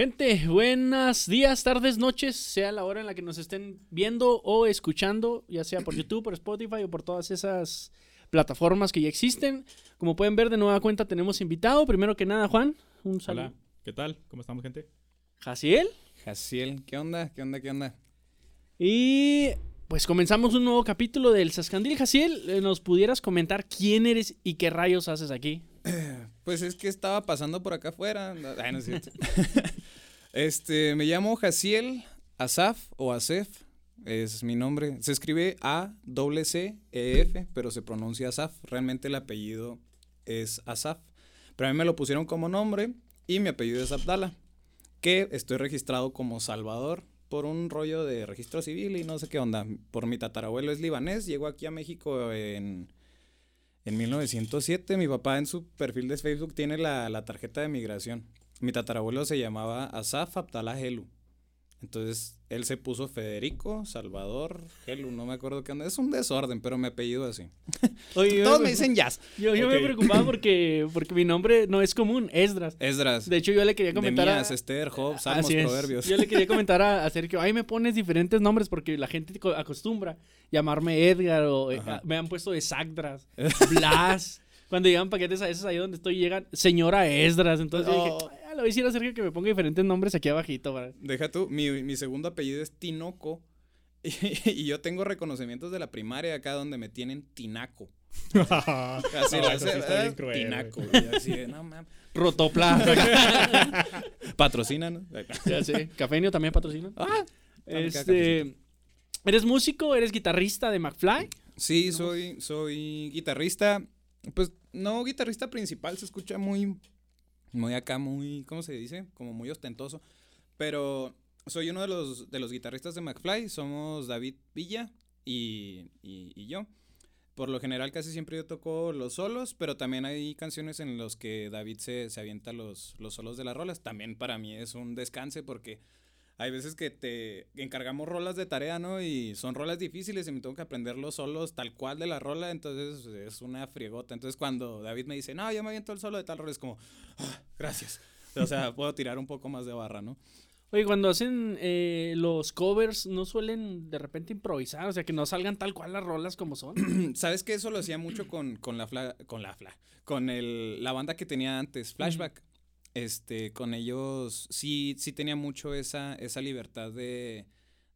Gente, buenos días, tardes, noches, sea la hora en la que nos estén viendo o escuchando, ya sea por YouTube, por Spotify o por todas esas plataformas que ya existen. Como pueden ver, de nueva cuenta tenemos invitado. Primero que nada, Juan, un saludo. Hola, ¿qué tal? ¿Cómo estamos, gente? Jaciel. Jaciel, ¿qué onda? ¿Qué onda? ¿Qué onda? Y pues comenzamos un nuevo capítulo del Sascandil. Jaciel, eh, ¿nos pudieras comentar quién eres y qué rayos haces aquí? Pues es que estaba pasando por acá afuera. Ay, no es cierto. este, me llamo Jaciel Asaf o Asef. Es mi nombre. Se escribe A W C E F, pero se pronuncia Asaf. Realmente el apellido es Asaf. Pero a mí me lo pusieron como nombre y mi apellido es Abdala. Que estoy registrado como Salvador por un rollo de registro civil y no sé qué onda. Por mi tatarabuelo es libanés. Llegó aquí a México en en 1907, mi papá en su perfil de Facebook tiene la, la tarjeta de migración. Mi tatarabuelo se llamaba Asaf Abdallah Helu. Entonces, él se puso Federico, Salvador, Helu, no me acuerdo qué onda. Es un desorden, pero me apellido así. Oye, Todos yo- me dicen Jazz. Yo, yo me preocupaba porque, porque mi nombre no es común, Esdras. Esdras. De hecho, yo le quería comentar a... Esther, Job, Salmos. Proverbios. Yo le quería comentar a, a Sergio, ay, me pones diferentes nombres porque la gente co- acostumbra llamarme Edgar o eh, Ajá. me han puesto de Sagdras, Blas. Cuando llegan paquetes a veces ahí donde estoy llegan señora Esdras. Entonces yo dije, Oh. "Ay, le voy a decir a Sergio que me ponga diferentes nombres aquí abajito. para-". Deja tú, mi, mi segundo apellido es Tinoco. Y, y yo tengo reconocimientos de la primaria acá donde me tienen Tinaco. Así No, la eso sí hace, está bien "Ah, cruel, Tinaco. Y así de, no mames. Rotopla. Patrocinan. ya sé. Cafenio también patrocina. Ah, Este, ¿Eres músico? ¿Eres guitarrista de McFly? Sí, soy, soy guitarrista. Pues no guitarrista principal, se escucha muy, muy acá, muy, ¿cómo se dice? Como muy ostentoso. Pero soy uno de los, de los guitarristas de McFly. Somos David Villa y, y, y yo. Por lo general casi siempre yo toco los solos, pero también hay canciones en los que David se, se avienta los, los solos de las rolas. También para mí es un descanse porque hay veces que te encargamos rolas de tarea, ¿no? Y son rolas difíciles y me tengo que aprender los solos tal cual de la rola, entonces es una friegota. Entonces cuando David me dice, no, yo me aviento el solo de tal rola, es como, "Ah, gracias. O sea, puedo tirar un poco más de barra, ¿no? Oye, cuando hacen eh, los covers, ¿no suelen de repente improvisar? O sea, que no salgan tal cual las rolas como son. ¿Sabes que Eso lo hacía mucho con, con la fla, con la fla, con el, la banda que tenía antes, Flashback. Este, con ellos sí, sí tenía mucho esa, esa libertad de,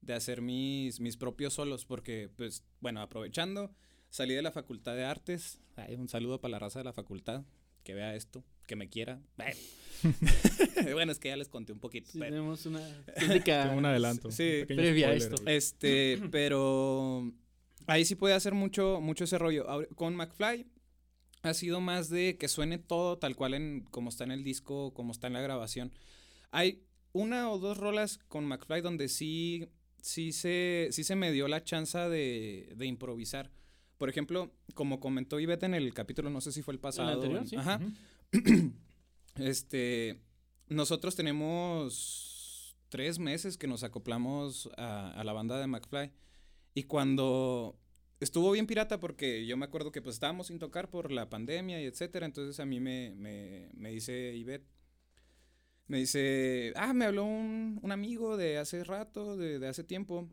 de hacer mis, mis propios solos, porque, pues, bueno, aprovechando, salí de la Facultad de Artes. Ay, un saludo para la raza de la facultad, que vea esto, que me quiera. Bueno, bueno, es que ya les conté un poquito. Sí, pero- tenemos una crítica. Un adelanto. Sí, previa a spoiler, esto. Este, pero ahí sí puede hacer mucho, mucho ese rollo. Con McFly ha sido más de que suene todo tal cual en como está en el disco, como está en la grabación. Hay una o dos rolas con McFly donde sí, sí se, sí se me dio la chance de, de improvisar. Por ejemplo, como comentó Ivette en el capítulo, no sé si fue el pasado. anterior, en- sí. Ajá. Este, nosotros tenemos tres meses que nos acoplamos a, a la banda de McFly. Y cuando estuvo bien pirata, porque yo me acuerdo que pues estábamos sin tocar por la pandemia y etcétera. Entonces a mí me, me, me dice Ivette, me dice, ah, me habló un, un amigo de hace rato, de, de hace tiempo.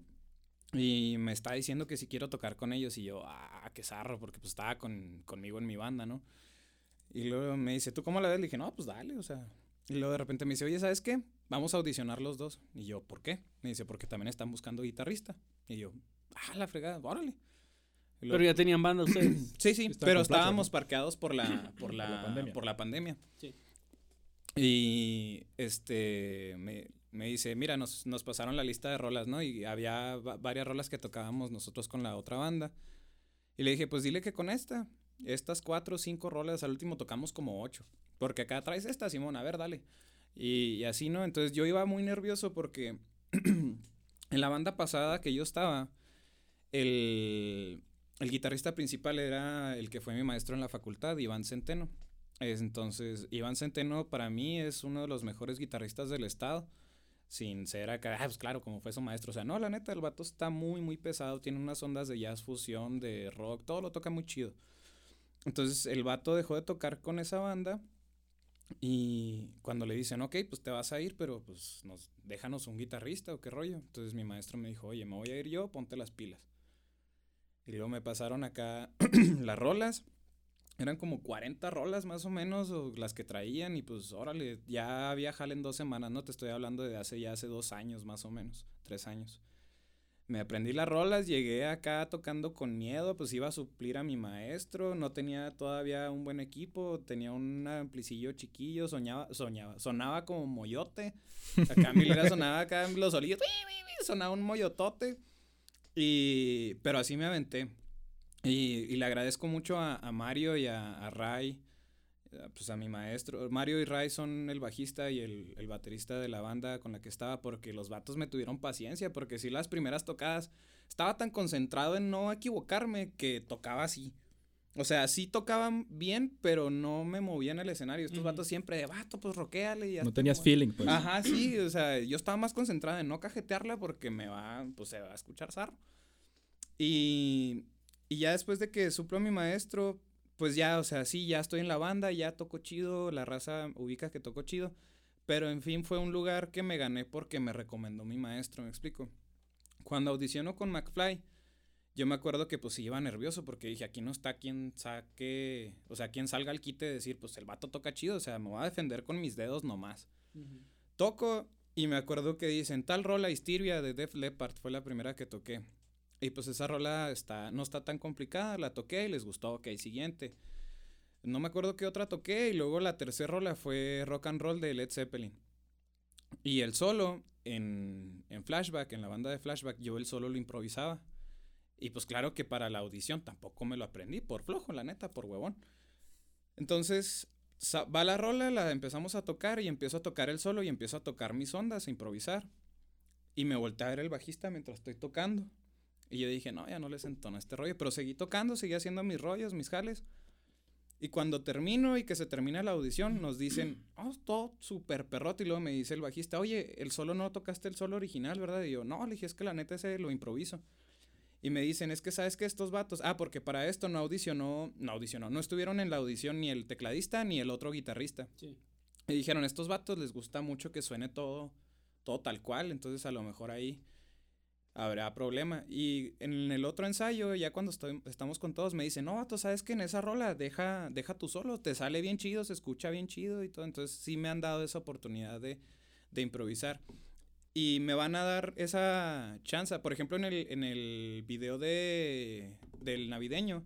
Y me está diciendo que si quiero tocar con ellos. Y yo, ah, qué zarro, porque pues estaba con, conmigo en mi banda, ¿no? Y luego me dice, ¿tú cómo la ves? Le dije, no, pues dale, o sea. Y luego de repente me dice, oye, ¿sabes qué? Vamos a audicionar los dos. Y yo, ¿por qué? Me dice, porque también están buscando guitarrista. Y yo, ah, la fregada, órale. Luego- Pero ya tenían banda ustedes. Sí, sí, pero estábamos ¿no? parqueados por la, por la, la pandemia. por la pandemia. Sí. Y este me, me dice, mira, nos, nos pasaron la lista de rolas, ¿no? Y había va- varias rolas que tocábamos nosotros con la otra banda. Y le dije, pues dile que con esta, estas cuatro o cinco rolas, al último tocamos como ocho. Porque acá traes esta, Simón, a ver, dale. Y, y así, ¿no? Entonces yo iba muy nervioso porque en la banda pasada que yo estaba, el, el guitarrista principal era el que fue mi maestro en la facultad, Iván Centeno. Es, entonces, Iván Centeno para mí es uno de los mejores guitarristas del estado. Sin ser acá, ah, pues claro, como fue su maestro. O sea, no, la neta, el vato está muy, muy pesado. Tiene unas ondas de jazz fusión, de rock, todo lo toca muy chido. Entonces, el vato dejó de tocar con esa banda Y cuando le dicen, ok, pues te vas a ir, pero pues nos, déjanos un guitarrista o qué rollo. Entonces mi maestro me dijo, oye, me voy a ir yo, ponte las pilas. Y luego me pasaron acá las rolas. Eran como 40 rolas más o menos, o las que traían, y pues órale, ya había jale en dos semanas, ¿no? Te estoy hablando de hace ya hace dos años más o menos, tres años. Me aprendí las rolas, llegué acá tocando con miedo, pues iba a suplir a mi maestro, no tenía todavía un buen equipo, tenía un amplicillo chiquillo, soñaba, soñaba, sonaba como moyote. Acá mi sonaba acá en los solillos, sonaba un moyotote. Y, pero así me aventé. Y, le agradezco mucho a, Mario y a Ray eh, pues a mi maestro. Mario y Ray son el bajista y el, baterista de la banda con la que estaba porque los vatos me tuvieron paciencia porque si las primeras tocadas estaba tan concentrado en no equivocarme que tocaba así. O sea, sí tocaban bien, pero no me movía en el escenario. Estos vatos siempre de vato, pues roqueale y No tenías feeling, pues. Ajá, sí, o sea, yo estaba más concentrado en no cajetearla porque me va, pues se va a escuchar zarro. Y, y ya después de que suplo a mi maestro, pues ya, o sea, sí, ya estoy en la banda, ya toco chido, la raza ubica que toco chido, pero en fin fue un lugar que me gané porque me recomendó mi maestro, me explico. Cuando audiciono con McFly, yo me acuerdo que pues sí iba nervioso porque dije, aquí no está quien saque, o sea, quien salga al quite de decir, pues el vato toca chido, o sea, me voy a defender con mis dedos nomás. Toco y me acuerdo que dicen, tal rola Histiria de Def Leppard fue la primera que toqué. Y pues esa rola está, no está tan complicada, la toqué y les gustó, ok, siguiente. No me acuerdo qué otra toqué y luego la tercera rola fue Rock and Roll de Led Zeppelin. Y el solo en, en Flashback, en la banda de Flashback, yo el solo lo improvisaba. Y pues claro que para la audición tampoco me lo aprendí, por flojo, la neta, por huevón. Entonces va la rola, la empezamos a tocar y empiezo a tocar el solo y empiezo a tocar mis ondas, a improvisar. Y me volteé a ver el bajista mientras estoy tocando. Y yo dije, no, ya no les entona este rollo. Pero seguí tocando, seguí haciendo mis rollos, mis jales. Y cuando termino y que se termina la audición, nos dicen, oh, todo súper perrote. Y luego me dice el bajista, oye, el solo no tocaste el solo original, ¿verdad? Y yo, no, le dije, es que la neta ese lo improviso. Y me dicen, es que sabes que estos vatos, ah, porque para esto no audicionó, no audicionó, no estuvieron en la audición ni el tecladista ni el otro guitarrista. Sí. Y dijeron, estos vatos les gusta mucho que suene todo, todo tal cual, entonces a lo mejor ahí habrá problema. Y en el otro ensayo, ya cuando estamos con todos, me dicen, no, tú sabes que en esa rola deja, deja tú solo, te sale bien chido, se escucha bien chido y todo. Entonces sí me han dado esa oportunidad de, improvisar. Y me van a dar esa chance. Por ejemplo, en el, en el video de, del navideño,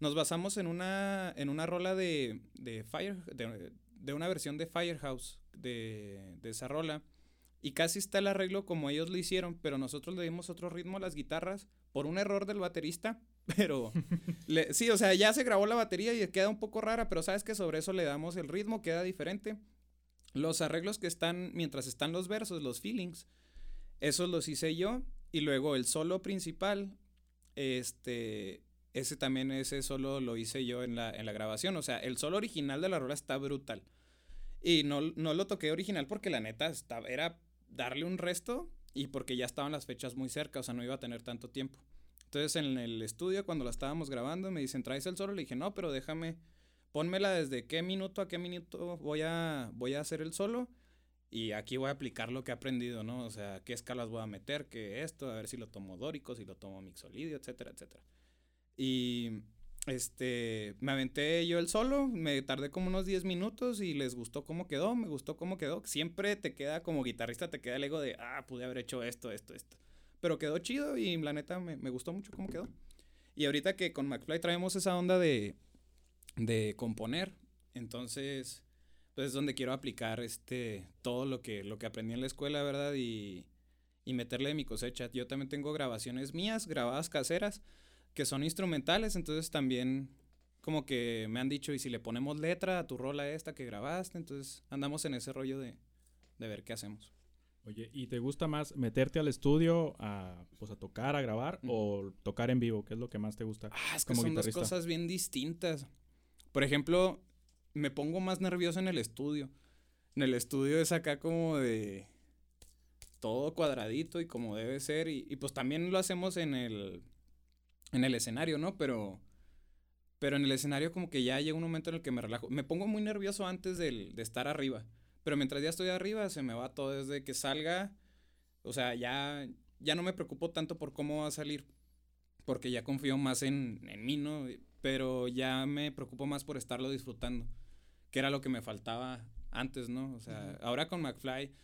nos basamos en una, en una rola de, de Fire, de, una versión de Firehouse de, de esa rola y casi está el arreglo como ellos lo hicieron, pero nosotros le dimos otro ritmo a las guitarras por un error del baterista, pero sí, o sea, ya se grabó la batería y queda un poco rara, pero sabes que sobre eso le damos el ritmo, queda diferente. Los arreglos que están mientras están los versos, los feelings, esos los hice yo y luego el solo principal este ese también ese solo lo hice yo en la, en la grabación, o sea, el solo original de la rola está brutal. Y no, no lo toqué original porque la neta estaba, era darle un resto y porque ya estaban las fechas muy cerca, o sea, no iba a tener tanto tiempo. Entonces en el estudio, cuando la estábamos grabando, me dicen, ¿traes el solo? Le dije, no, pero déjame, pónmela desde qué minuto a qué minuto voy a, voy a hacer el solo. Y aquí voy a aplicar lo que he aprendido, ¿no? O sea, qué escalas voy a meter, qué esto, a ver si lo tomo dórico, si lo tomo mixolidio, etcétera, etcétera. Y este, me aventé yo el solo, me tardé como unos 10 minutos y les gustó cómo quedó, me gustó cómo quedó. Siempre te queda como guitarrista, te queda el ego de, ah, pude haber hecho esto, esto, esto. Pero quedó chido y la neta me, gustó mucho cómo quedó. Y ahorita que con McFly traemos esa onda de, de componer, entonces, pues es donde quiero aplicar este, todo lo que, lo que aprendí en la escuela, ¿verdad? Y, y meterle de mi cosecha. Yo también tengo grabaciones mías, grabadas caseras que son instrumentales, entonces también como que me han dicho, y si le ponemos letra a tu rola esta que grabaste, entonces andamos en ese rollo de, de ver qué hacemos. Oye, ¿y te gusta más meterte al estudio a, pues, a tocar, a grabar o tocar en vivo? ¿Qué es lo que más te gusta? Ah, es que son dos cosas bien distintas. Por ejemplo, me pongo más nervioso en el estudio. En el estudio es acá como de todo cuadradito y como debe ser. y pues también lo hacemos en el, en el escenario, ¿no? Pero Pero en el escenario como que ya llega un momento en el que me relajo. Me pongo muy nervioso antes del- de estar arriba. Pero mientras ya estoy arriba, se me va todo desde que salga. O sea, ya, ya no me preocupo tanto por cómo va a salir. Porque ya confío más en, en mí, ¿no? Pero ya me preocupo más por estarlo disfrutando. Que era lo que me faltaba antes, ¿no? O sea, ahora con McFly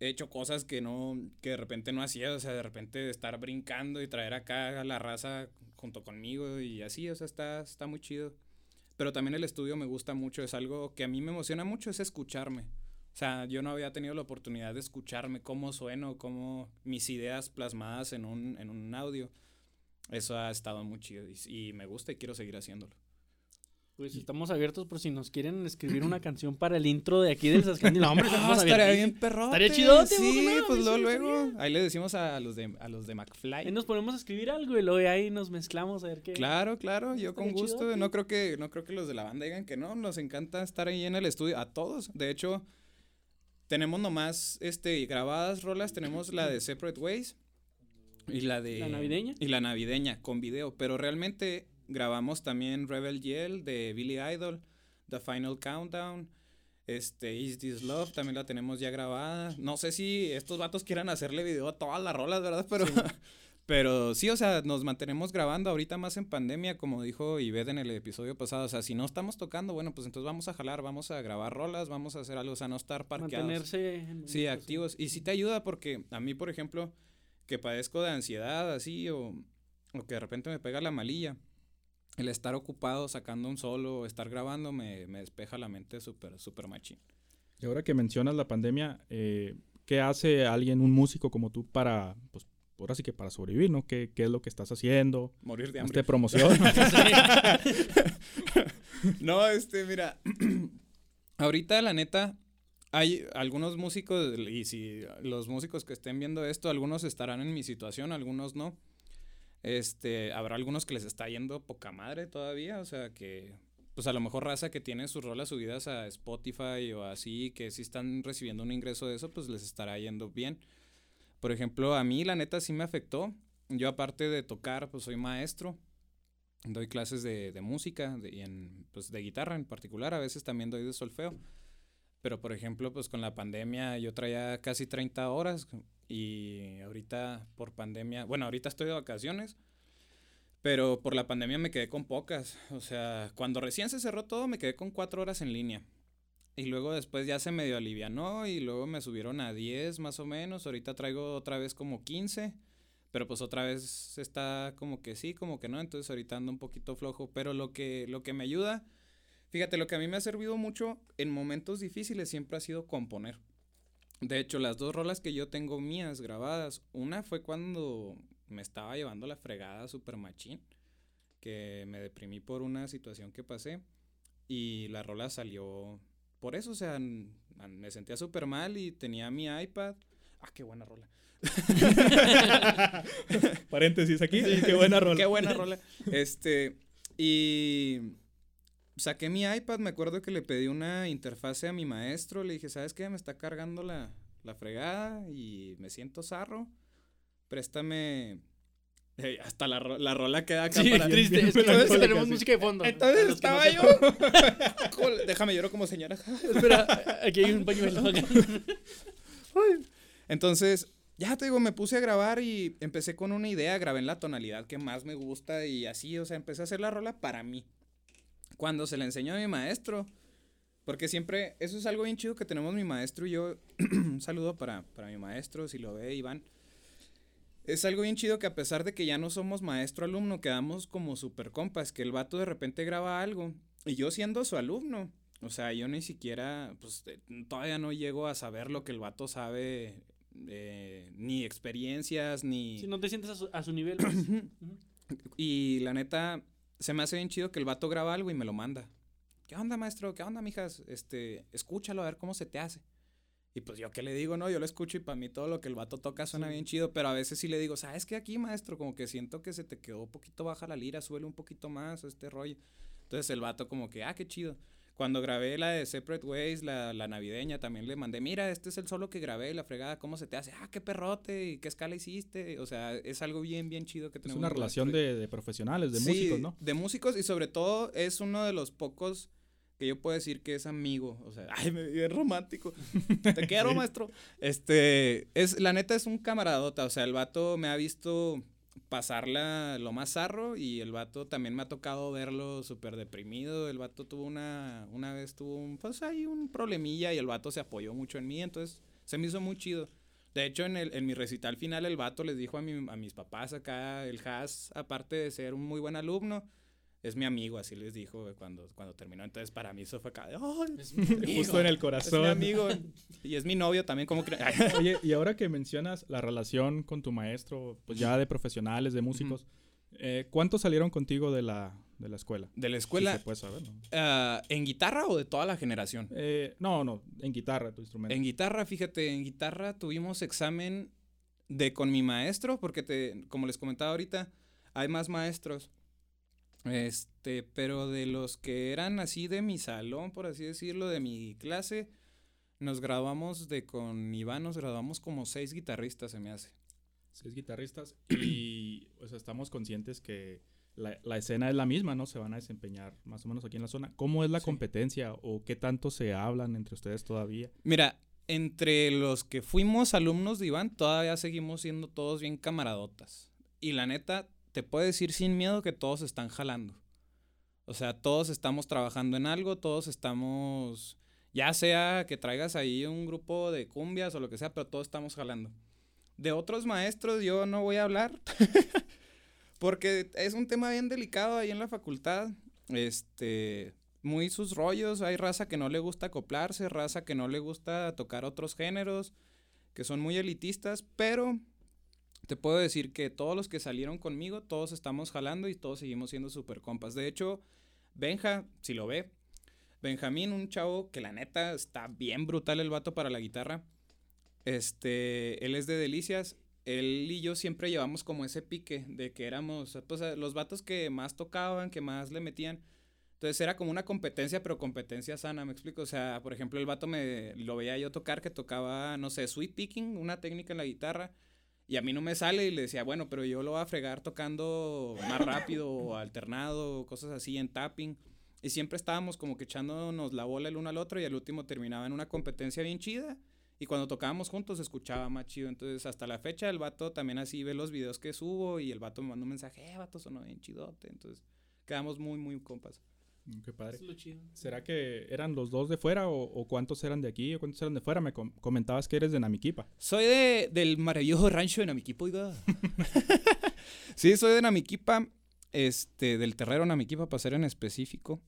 he hecho cosas que no, que de repente no hacía, o sea, de repente estar brincando y traer acá a la raza junto conmigo y así, o sea, está, está muy chido. Pero también el estudio me gusta mucho, es algo que a mí me emociona mucho, es escucharme. O sea, yo no había tenido la oportunidad de escucharme cómo sueno, cómo mis ideas plasmadas en un, en un audio. Eso ha estado muy chido y, y me gusta y quiero seguir haciéndolo. Pues estamos abiertos por si nos quieren escribir una canción para el intro de aquí del Sascandil. No, hombre, estamos Ah, estaría bien perro. Estaría chidote, Sí, no, pues luego, sí, luego. Ahí le decimos a los de, a los de Ahí McFly. nos ponemos a escribir algo y luego ahí nos mezclamos a ver qué. Claro, claro, yo con gusto. No creo que, no creo que los de la banda digan que no. Nos encanta estar ahí en el estudio. A todos. De hecho, tenemos nomás este, grabadas rolas. Tenemos la de Separate Ways. Y la de. ¿La navideña? Y la navideña con video. Pero realmente grabamos también Rebel Yell de Billy Idol. The Final Countdown. Este, Is This Love también la tenemos ya grabada. No sé si estos vatos quieran hacerle video a todas las rolas, ¿verdad? Pero, pero sí, o sea, nos mantenemos grabando ahorita más en pandemia, como dijo Ived en el episodio pasado. O sea, si no estamos tocando, bueno, pues entonces vamos a jalar, vamos a grabar rolas, vamos a hacer algo, o sea, no estar parqueados. Mantenerse. en- Sí, activos. Y sí te ayuda porque a mí, por ejemplo, que padezco de ansiedad así o, o que de repente me pega la malilla, el estar ocupado sacando un solo o estar grabando me, me despeja la mente súper, súper machín. Y ahora que mencionas la pandemia, eh, ¿qué hace alguien, un músico como tú, para, pues, ahora sí que para sobrevivir, ¿no? ¿Qué, qué es lo que estás haciendo? Morir de hambre. promoción. no, este, mira, ahorita la neta, hay algunos músicos, y si los músicos que estén viendo esto, algunos estarán en mi situación, algunos no. Este, habrá algunos que les está yendo poca madre todavía, o sea que, pues a lo mejor raza que tiene sus rolas subidas a Spotify o así, que si están recibiendo un ingreso de eso, pues les estará yendo bien. Por ejemplo, a mí la neta sí me afectó. Yo aparte de tocar, pues soy maestro. Doy clases de, de música de, y en, pues, de guitarra en particular. A veces también doy de solfeo. Pero por ejemplo, pues con la pandemia yo traía casi 30 horas y ahorita por pandemia, bueno, ahorita estoy de vacaciones, pero por la pandemia me quedé con pocas. O sea, cuando recién se cerró todo me quedé con 4 horas en línea. Y luego después ya se medio alivianó y luego me subieron a 10 más o menos. Ahorita traigo otra vez como 15. Pero pues otra vez está como que sí, como que no. Entonces ahorita ando un poquito flojo. Pero lo que, lo que me ayuda, fíjate, lo que a mí me ha servido mucho en momentos difíciles siempre ha sido componer. De hecho, las dos rolas que yo tengo mías grabadas, una fue cuando me estaba llevando la fregada super machín, que me deprimí por una situación que pasé. Y la rola salió por eso, o sea, me sentía súper mal y tenía mi iPad. Ah, qué buena rola. Paréntesis aquí. qué buena rola. Qué buena rola. Este, y saqué mi iPad, me acuerdo que le pedí una interfase a mi maestro, le dije, ¿sabes qué? Me está cargando la, la fregada y me siento zarro. Préstame... Ey, hasta la, ro- la rola queda acá Sí, para... triste. bien Es que entonces tenemos música de fondo. Entonces no estaba yo... Déjame lloro como señora. Espera, aquí hay un pañuelo. Entonces, ya te digo, me puse a grabar y empecé con una idea, grabé en la tonalidad que más me gusta y así, o sea, empecé a hacer la rola para mí. Cuando se la enseñó a mi maestro, porque siempre, eso es algo bien chido que tenemos mi maestro y yo, un saludo para, para mi maestro, si lo ve Iván. Es algo bien chido que a pesar de que ya no somos maestro-alumno, quedamos como super compas, que el vato de repente graba algo y yo siendo su alumno, o sea, yo ni siquiera, pues eh, todavía no llego a saber lo que el vato sabe, eh, ni experiencias, ni... Si no te sientes a su, a su nivel. pues. Y la neta, se me hace bien chido que el vato graba algo y me lo manda. ¿Qué onda, maestro? ¿Qué onda, mijas? Este, escúchalo a ver cómo se te hace. Y pues yo qué le digo, no, yo lo escucho y para mí todo lo que el vato toca suena Sí. bien chido, pero a veces sí le digo, ¿sabes qué aquí, maestro? Como que siento que se te quedó un poquito baja la lira, suele un poquito más este rollo. Entonces el vato como que, ah, qué chido. Cuando grabé la de Separate Ways, la, la navideña, también le mandé, mira, este es el solo que grabé, la fregada, ¿cómo se te hace? Ah, qué perrote, y qué escala hiciste. O sea, es algo bien, bien chido que Es tenemos. una con relación de, de profesionales, de Sí, músicos, ¿no? De músicos y sobre todo es uno de los pocos que yo puedo decir que es amigo. O sea, ay, me bien romántico. Te quiero, maestro. Este, es, la neta es un camaradota. O sea, el vato me ha visto pasarla lo más zarro y el vato también me ha tocado verlo súper deprimido. El vato tuvo una, una vez tuvo un, pues hay un problemilla y el vato se apoyó mucho en mí, entonces se me hizo muy chido. De hecho, en, el, en mi recital final, el vato les dijo a, mi- a mis papás acá, el Has, aparte de ser un muy buen alumno, es mi amigo, así les dijo cuando, cuando terminó. Entonces, para mí eso fue acá, de, "Ay, Es mi amigo. Justo en el es mi corazón. amigo. y es mi novio también, como que... Oye, y ahora que mencionas la relación con tu maestro, pues ya de profesionales, de músicos, eh, ¿cuántos salieron contigo de la, de la escuela? de la Si escuela, se puede saber, ¿no? ah, ¿en guitarra o de toda la generación? Eh, no, no, en guitarra, tu instrumento. En guitarra, fíjate, en guitarra tuvimos examen de con mi maestro, porque te, como les comentaba ahorita, hay más maestros. Este, pero de los que eran así de mi salón, por así decirlo, de mi clase, nos graduamos de con Iván, nos graduamos como seis guitarristas, se me hace. Seis guitarristas y estamos conscientes que la, la escena es la misma, ¿no? Se van a desempeñar más o menos aquí en la zona. ¿Cómo es la Sí. competencia o qué tanto se hablan entre ustedes todavía? Mira, entre los que fuimos alumnos de Iván, todavía seguimos siendo todos bien camaradotas. Y la neta, te puedo decir sin miedo que todos están jalando. O sea, todos estamos trabajando en algo, todos estamos, ya sea que traigas ahí un grupo de cumbias o lo que sea, pero todos estamos jalando. De otros maestros yo no voy a hablar, porque es un tema bien delicado ahí en la facultad. Este, muy sus rollos, hay raza que no le gusta acoplarse, raza que no le gusta tocar otros géneros, que son muy elitistas, pero te puedo decir que todos los que salieron conmigo, todos estamos jalando y todos seguimos siendo super compas. De hecho, Benja, si lo ve, Benjamín, un chavo que la neta está bien brutal el vato para la guitarra. Este, él es de Delicias. Él y yo siempre llevamos como ese pique de que éramos pues, los vatos que más tocaban, que más le metían. Entonces era como una competencia, pero competencia sana, ¿me explico? O sea, por ejemplo, el vato me lo veía yo tocar que tocaba, no sé, sweep picking, una técnica en la guitarra, y a mí no me sale y le decía, bueno, pero yo lo voy a fregar tocando más rápido o alternado, cosas así en tapping. Y siempre estábamos como que echándonos la bola el uno al otro y al último terminaba en una competencia bien chida. Y cuando tocábamos juntos se escuchaba más chido. Entonces, hasta la fecha, el vato también así ve los videos que subo y el vato me manda un mensaje, eh, vato, sonó bien chidote. Entonces, quedamos muy, muy compas. Mm, Qué padre. Eso es lo chido. ¿Será que eran los dos de fuera o, o cuántos eran de aquí o cuántos eran de fuera? Me com- comentabas que eres de Namiquipa. Soy de, del maravilloso rancho de Namiquipa, oiga. sí, soy de Namiquipa, este, del terrero Namiquipa, para ser en específico.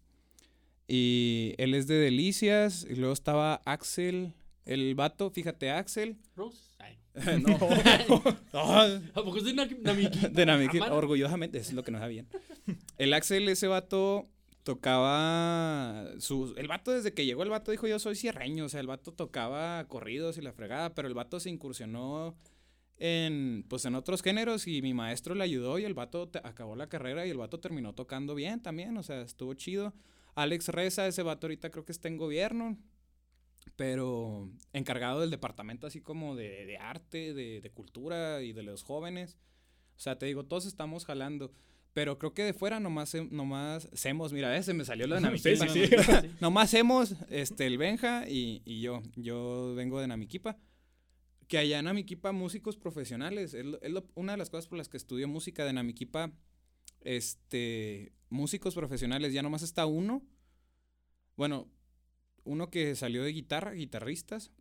Y él es de Delicias, y luego estaba Axel, el vato, fíjate, Axel. Rose. Ay. no, ¿A poco es de Nami- Namiquipa? de Namiquipa, orgullosamente, eso es lo que nos da bien. El Axel, ese vato, tocaba su, el vato desde que llegó el vato dijo yo soy cierreño, o sea, el vato tocaba corridos y la fregada, pero el vato se incursionó en pues en otros géneros y mi maestro le ayudó y el vato acabó la carrera y el vato terminó tocando bien también, o sea, estuvo chido. Alex Reza, ese vato ahorita creo que está en gobierno, pero encargado del departamento así como de, de arte, de, de cultura y de los jóvenes. O sea, te digo, todos estamos jalando. Pero creo que de fuera nomás, nomás hacemos, mira, ese me salió lo de Namiquipa. sí, sí. Sí. Nomás hemos, este, el Benja y, y yo. Yo vengo de Namiquipa. Que allá en Namiquipa, músicos profesionales. Es, lo- es lo- una de las cosas por las que estudio música de Namiquipa. Este, músicos profesionales, ya nomás está uno. Bueno, uno que salió de guitarra, guitarristas.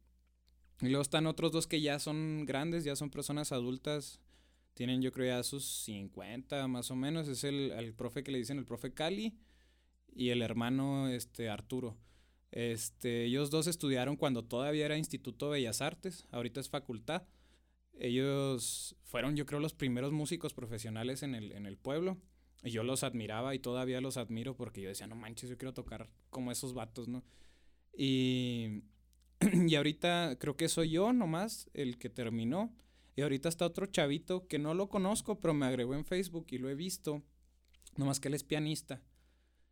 Y luego están otros dos que ya son grandes, ya son personas adultas. Tienen yo creo ya sus 50 más o menos. Es el, el profe que le dicen el profe Cali y el hermano este, Arturo. Este, ellos dos estudiaron cuando todavía era Instituto de Bellas Artes, ahorita es facultad. Ellos fueron, yo creo, los primeros músicos profesionales en el, en el pueblo. Y yo los admiraba y todavía los admiro porque yo decía, no manches, yo quiero tocar como esos vatos, ¿no? Y, y ahorita creo que soy yo nomás el que terminó. Y ahorita está otro chavito que no lo conozco, pero me agregó en Facebook y lo he visto. Nomás que él es pianista.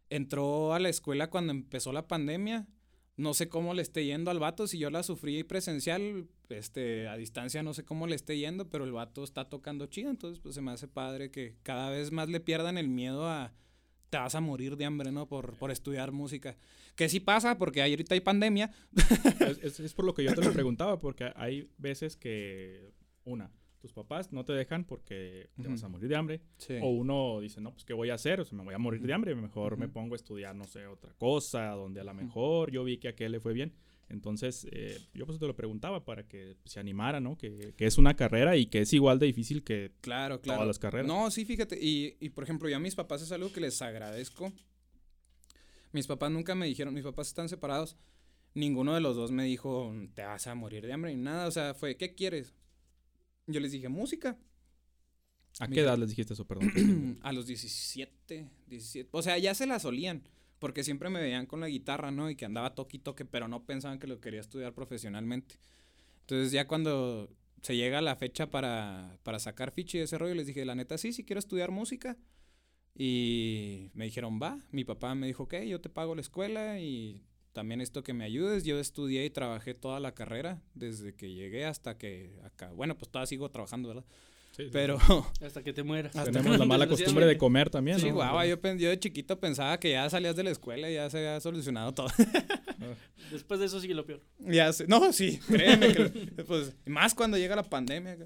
entró a la escuela cuando empezó la pandemia. No sé cómo le esté yendo al vato, si yo la sufrí presencial, este, a distancia no sé cómo le esté yendo, pero el vato está tocando chido, entonces pues se me hace padre que cada vez más le pierdan el miedo a te vas a morir de hambre, ¿no? Por, por estudiar música. Que sí pasa, porque ahorita hay pandemia. es, por lo que yo te lo preguntaba, porque hay veces que, una, tus papás no te dejan porque te vas a morir de hambre. Sí. O uno dice, no, pues ¿qué voy a hacer? O sea, me voy a morir de hambre, mejor me pongo a estudiar, no sé, otra cosa, donde a lo mejor yo vi que a aquel le fue bien. Entonces, eh, yo pues te lo preguntaba para que se animara, ¿no? Que, que es una carrera y que es igual de difícil que Claro, claro. todas las carreras. No, sí, fíjate. Y, y por ejemplo, yo a mis papás es algo que les agradezco. Mis papás nunca me dijeron, mis papás están separados. Ninguno de los dos me dijo, te vas a morir de hambre ni nada. O sea, fue, ¿qué quieres? Yo les dije, música. ¿A qué edad les dijiste eso, perdón? a los 17, 17. O sea, ya se la solían. Porque siempre me veían con la guitarra, ¿no? Y que andaba toque y toque, pero no pensaban que lo quería estudiar profesionalmente. Entonces, ya cuando se llega la fecha para, para sacar ficha y ese rollo, les dije, la neta, sí, sí quiero estudiar música. Y me dijeron, va. Mi papá me dijo, ok, yo te pago la escuela y también esto que me ayudes. Yo estudié y trabajé toda la carrera, desde que llegué hasta que acá. Bueno, pues todavía sigo trabajando, ¿verdad? Sí, sí, Pero. Hasta que te mueras. Hasta Tenemos la mala costumbre de comer también, Sí, ¿no? guau, yo, pen- yo de chiquito pensaba que ya salías de la escuela y ya se había solucionado todo. Después de eso sigue lo peor. ya sé- no, sí, créeme que, pues, más cuando llega la pandemia.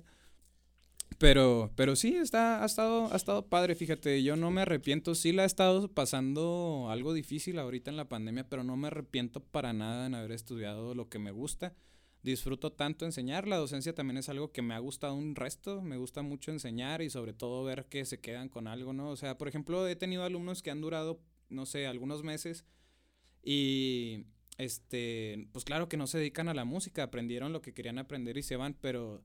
Pero, pero sí, está, ha estado, ha estado padre, fíjate, yo no me arrepiento, sí la he estado pasando algo difícil ahorita en la pandemia, pero no me arrepiento para nada en haber estudiado lo que me gusta. Disfruto tanto enseñar, la docencia también es algo que me ha gustado un resto, me gusta mucho enseñar y sobre todo ver que se quedan con algo, ¿no? O sea, por ejemplo, he tenido alumnos que han durado, no sé, algunos meses y, este, pues claro que no se dedican a la música, aprendieron lo que querían aprender y se van, pero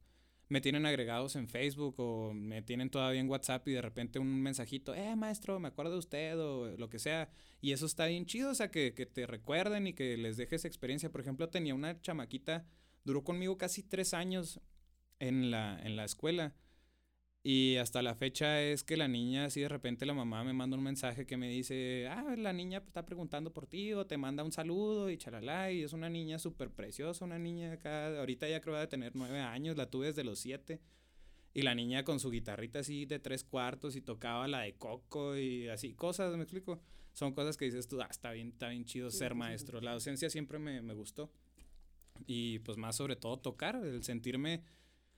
me tienen agregados en Facebook o me tienen todavía en WhatsApp y de repente un mensajito, eh, maestro, me acuerdo de usted o lo que sea. Y eso está bien chido, o sea, que, que te recuerden y que les dejes experiencia. Por ejemplo, tenía una chamaquita, duró conmigo casi tres años en la, en la escuela. Y hasta la fecha es que la niña, así de repente la mamá me manda un mensaje que me dice, ah, la niña está preguntando por ti o te manda un saludo y chalala. Y es una niña súper preciosa, una niña acá, ahorita ya creo de tener nueve años, la tuve desde los siete. Y la niña con su guitarrita así de tres cuartos y tocaba la de Coco y así, cosas, me explico. Son cosas que dices tú, ah, está bien, está bien chido Sí, ser sí, sí. maestro. La docencia siempre me, me gustó. Y pues más sobre todo tocar, el sentirme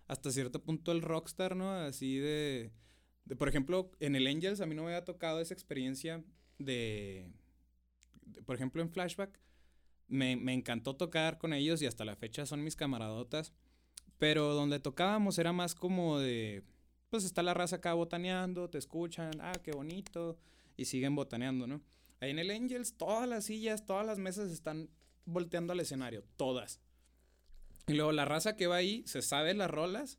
hasta cierto punto el rockstar, ¿no? Así de, de, por ejemplo, en el Angels a mí no me había tocado esa experiencia de, por ejemplo, en Flashback, me, me encantó tocar con ellos y hasta la fecha son mis camaradotas, pero donde tocábamos era más como de, pues está la raza acá botaneando, te escuchan, ah, qué bonito, y siguen botaneando, ¿no? Ahí en el Angels todas las sillas, todas las mesas están volteando al escenario, todas. Y luego la raza que va ahí se sabe las rolas,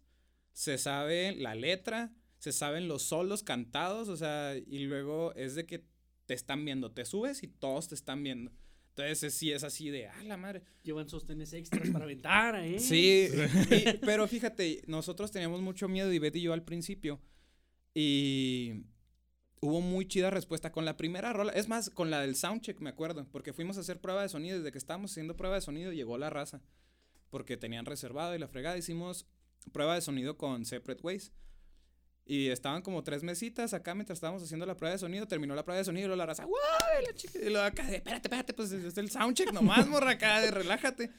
se sabe la letra, se saben los solos cantados, o sea, y luego es de que te están viendo, te subes y todos te están viendo. Entonces es- sí es así de, ah, la madre. Llevan sostenes extras para aventar, ¿eh? Sí, y- pero fíjate, nosotros teníamos mucho miedo, y Betty y yo al principio, y hubo muy chida respuesta con la primera rola, es más, con la del soundcheck, me acuerdo, porque fuimos a hacer prueba de sonido, desde que estábamos haciendo prueba de sonido llegó la raza, porque tenían reservado y la fregada, hicimos prueba de sonido con Separate Ways. Y estaban como tres mesitas acá mientras estábamos haciendo la prueba de sonido. Terminó la prueba de sonido y luego la raza, ¡guau! Y Y luego acá, de, espérate, espérate, pues es el soundcheck nomás, morra, acá, de relájate.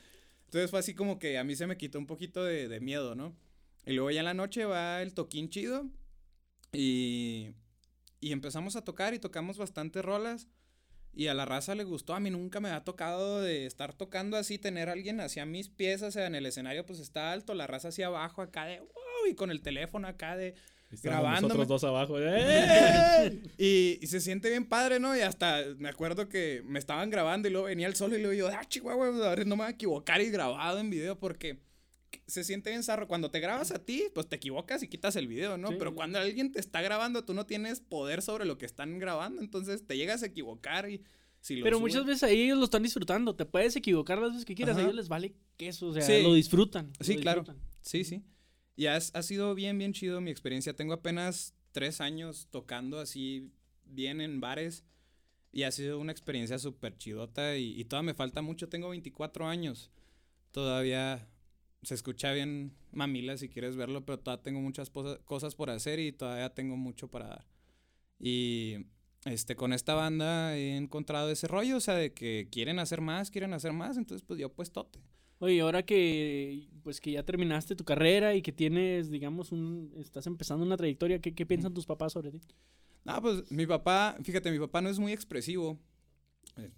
Entonces fue así como que a mí se me quitó un poquito de, de miedo, ¿no? Y luego ya en la noche va el toquín chido. Y, y empezamos a tocar y tocamos bastantes rolas. Y a la raza le gustó. A mí nunca me ha tocado de estar tocando así, tener a alguien hacia mis pies, o sea, en el escenario pues está alto, la raza hacia abajo acá de wow, y con el teléfono acá de grabándome. nosotros dos abajo. ¡eh! y, y se siente bien padre, ¿no? Y hasta me acuerdo que me estaban grabando y luego venía el solo y luego yo, ah, chihuahua, a ver, no me voy a equivocar y grabado en video porque se siente bien zarro. Cuando te grabas a ti, pues te equivocas y quitas el video, ¿no? Sí. Pero cuando alguien te está grabando, tú no tienes poder sobre lo que están grabando, entonces te llegas a equivocar y si lo Pero suben- muchas veces ahí ellos lo están disfrutando. Te puedes equivocar las veces que quieras. Ajá. A ellos les vale queso. O sea, Sí. lo disfrutan. lo Sí, claro. disfrutan. Sí, sí. Y ha, ha sido bien, bien chido mi experiencia. Tengo apenas tres años tocando así bien en bares. Y ha sido una experiencia súper chidota y, y todavía me falta mucho. Tengo 24 años. Todavía se escucha bien mamila si quieres verlo, pero todavía tengo muchas cosas por hacer y todavía tengo mucho para dar. Y este, con esta banda he encontrado ese rollo, o sea, de que quieren hacer más, quieren hacer más, entonces pues yo pues tote. Oye, ahora que pues que ya terminaste tu carrera y que tienes, digamos, un estás empezando una trayectoria, ¿qué, qué piensan tus papás sobre ti? No, pues mi papá, fíjate, mi papá no es muy expresivo.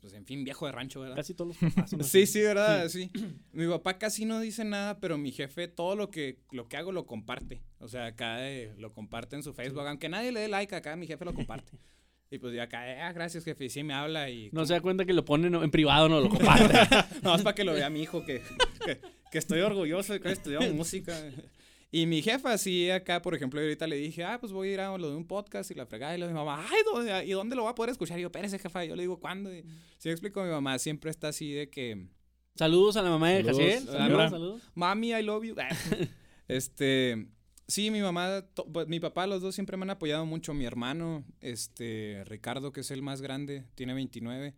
Pues en fin, viejo de rancho, ¿verdad? Casi todos los papás son Sí, así. sí, ¿verdad? Sí. Mi papá casi no dice nada, pero mi jefe todo lo que, lo que hago lo comparte. O sea, acá eh, lo comparte en su Facebook. Aunque nadie le dé like, acá mi jefe lo comparte. Y pues yo acá, eh, ah, gracias jefe, y sí me habla y... No se da cuenta que lo ponen en privado, no lo comparte. No, es para que lo vea mi hijo, que, que, que estoy orgulloso de que haya estudiado música. Y mi jefa, sí, acá, por ejemplo, ahorita le dije, ah, pues voy a ir a lo de un podcast y la fregada. Y luego mi mamá, ay, ¿dónde- ¿y dónde lo va a poder escuchar? Y yo, espérese, jefa. Yo le digo, ¿cuándo? Y, sí, explico, mi mamá siempre está así de que, Saludos a la mamá de Saludos, Jaciel. Saludos, saludos. mami, I love you. este, sí, mi mamá, to- pues, mi papá, los dos siempre me han apoyado mucho. Mi hermano, este, Ricardo, que es el más grande, tiene 29,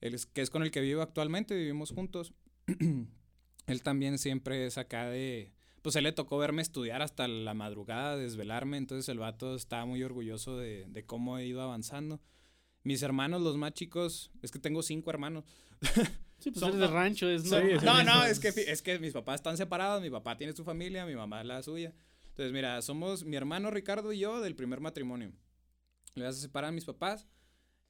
él es, que es con el que vivo actualmente, vivimos juntos. él también siempre es acá de, pues él le tocó verme estudiar hasta la madrugada, desvelarme, entonces el vato está muy orgulloso de, de cómo he ido avanzando. Mis hermanos, los más chicos, es que tengo cinco hermanos. Sí, pues Son- eres de rancho, es no- sí. No, no, es que, es que mis papás están separados, mi papá tiene su familia, mi mamá la suya. Entonces, mira, somos mi hermano Ricardo y yo del primer matrimonio. Le vas a separar a mis papás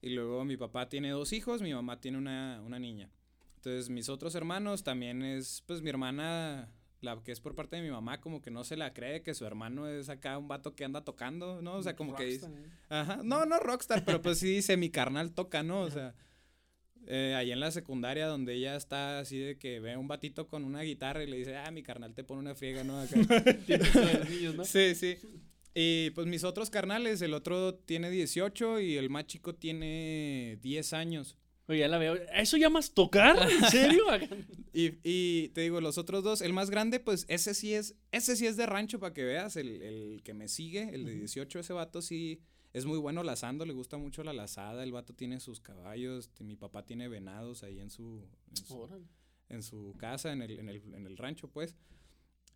y luego mi papá tiene dos hijos, mi mamá tiene una, una niña. Entonces, mis otros hermanos también es, pues mi hermana, la que es por parte de mi mamá, como que no se la cree que su hermano es acá un vato que anda tocando, ¿no? O sea, como que dice... Rockstar, ¿eh? Ajá, no, no rockstar, pero pues sí dice, mi carnal toca, ¿no? O sea, eh, ahí en la secundaria donde ella está así de que ve a un batito con una guitarra y le dice, ah, mi carnal te pone una friega, ¿no? Acá. Niños, ¿no? sí, sí. Y pues mis otros carnales, el otro tiene 18 y el más chico tiene 10 años. Oye, ya la veo. ¿Eso llamas tocar? ¿En serio? Y, y te digo, los otros dos, el más grande, pues ese sí es, ese sí es de rancho para que veas, el, el que me sigue, el de 18, ese vato sí es muy bueno lazando, le gusta mucho la lazada, el vato tiene sus caballos, mi papá tiene venados ahí en su, en su, en su casa, en el, en, el, en el rancho, pues.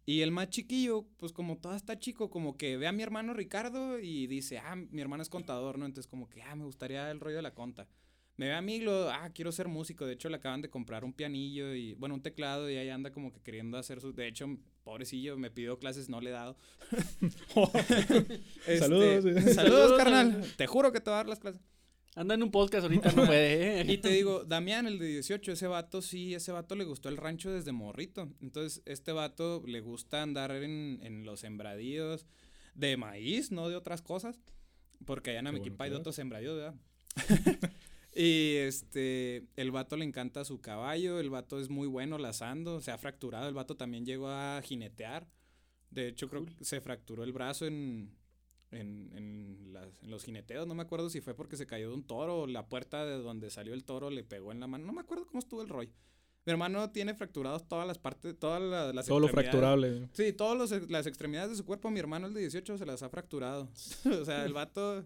Y el más chiquillo, pues como todo está chico, como que ve a mi hermano Ricardo y dice, ah, mi hermano es contador, ¿no? Entonces como que, ah, me gustaría el rollo de la conta. Me ve a mí y lo, ah, quiero ser músico. De hecho, le acaban de comprar un pianillo y, bueno, un teclado y ahí anda como que queriendo hacer su... De hecho, pobrecillo, me pidió clases, no le he dado. Este, Saludos, eh. Saludos, Saludos, carnal. Te juro que te voy a dar las clases. Anda en un podcast ahorita, no puede. ¿eh? Y te digo, Damián, el de 18, ese vato sí, ese vato le gustó el rancho desde morrito. Entonces, este vato le gusta andar en, en los sembradíos de maíz, no de otras cosas. Porque allá en bueno hay de otros sembradíos, ¿verdad? y este, el vato le encanta su caballo, el vato es muy bueno lazando, se ha fracturado, el vato también llegó a jinetear. De hecho, creo que se fracturó el brazo en, en, en las- en los jineteos. No me acuerdo si fue porque se cayó de un toro o la puerta de donde salió el toro le pegó en la mano. No me acuerdo cómo estuvo el rollo. Mi hermano tiene fracturados todas las partes, todas la- las Todo lo fracturable. Sí, todas las extremidades de su cuerpo, mi hermano, el de 18, se las ha fracturado. o sea, el vato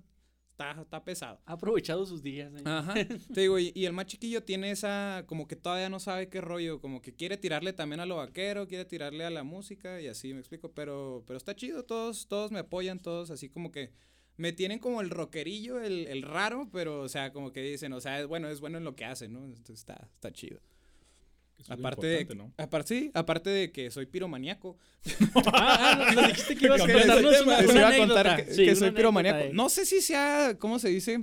está, está pesado. Ha aprovechado sus días. ¿eh? Ajá. Te digo, y, y el más chiquillo tiene esa, como que todavía no sabe qué rollo, como que quiere tirarle también a lo vaquero, quiere tirarle a la música y así, me explico, pero, pero está chido, todos, todos me apoyan, todos así como que me tienen como el rockerillo, el, el raro, pero, o sea, como que dicen, o sea, es bueno, es bueno en lo que hace, ¿no? Entonces está, está chido. Es Aparte de, ¿no? aparte, sí, aparte de que soy piromaníaco. Ah, ah, nos dijiste que ibas a Que contarnos les- una, les una iba a anécdota. contar que, Sí, que una soy anécdota piromaníaco. de- No sé si sea, ¿cómo se dice?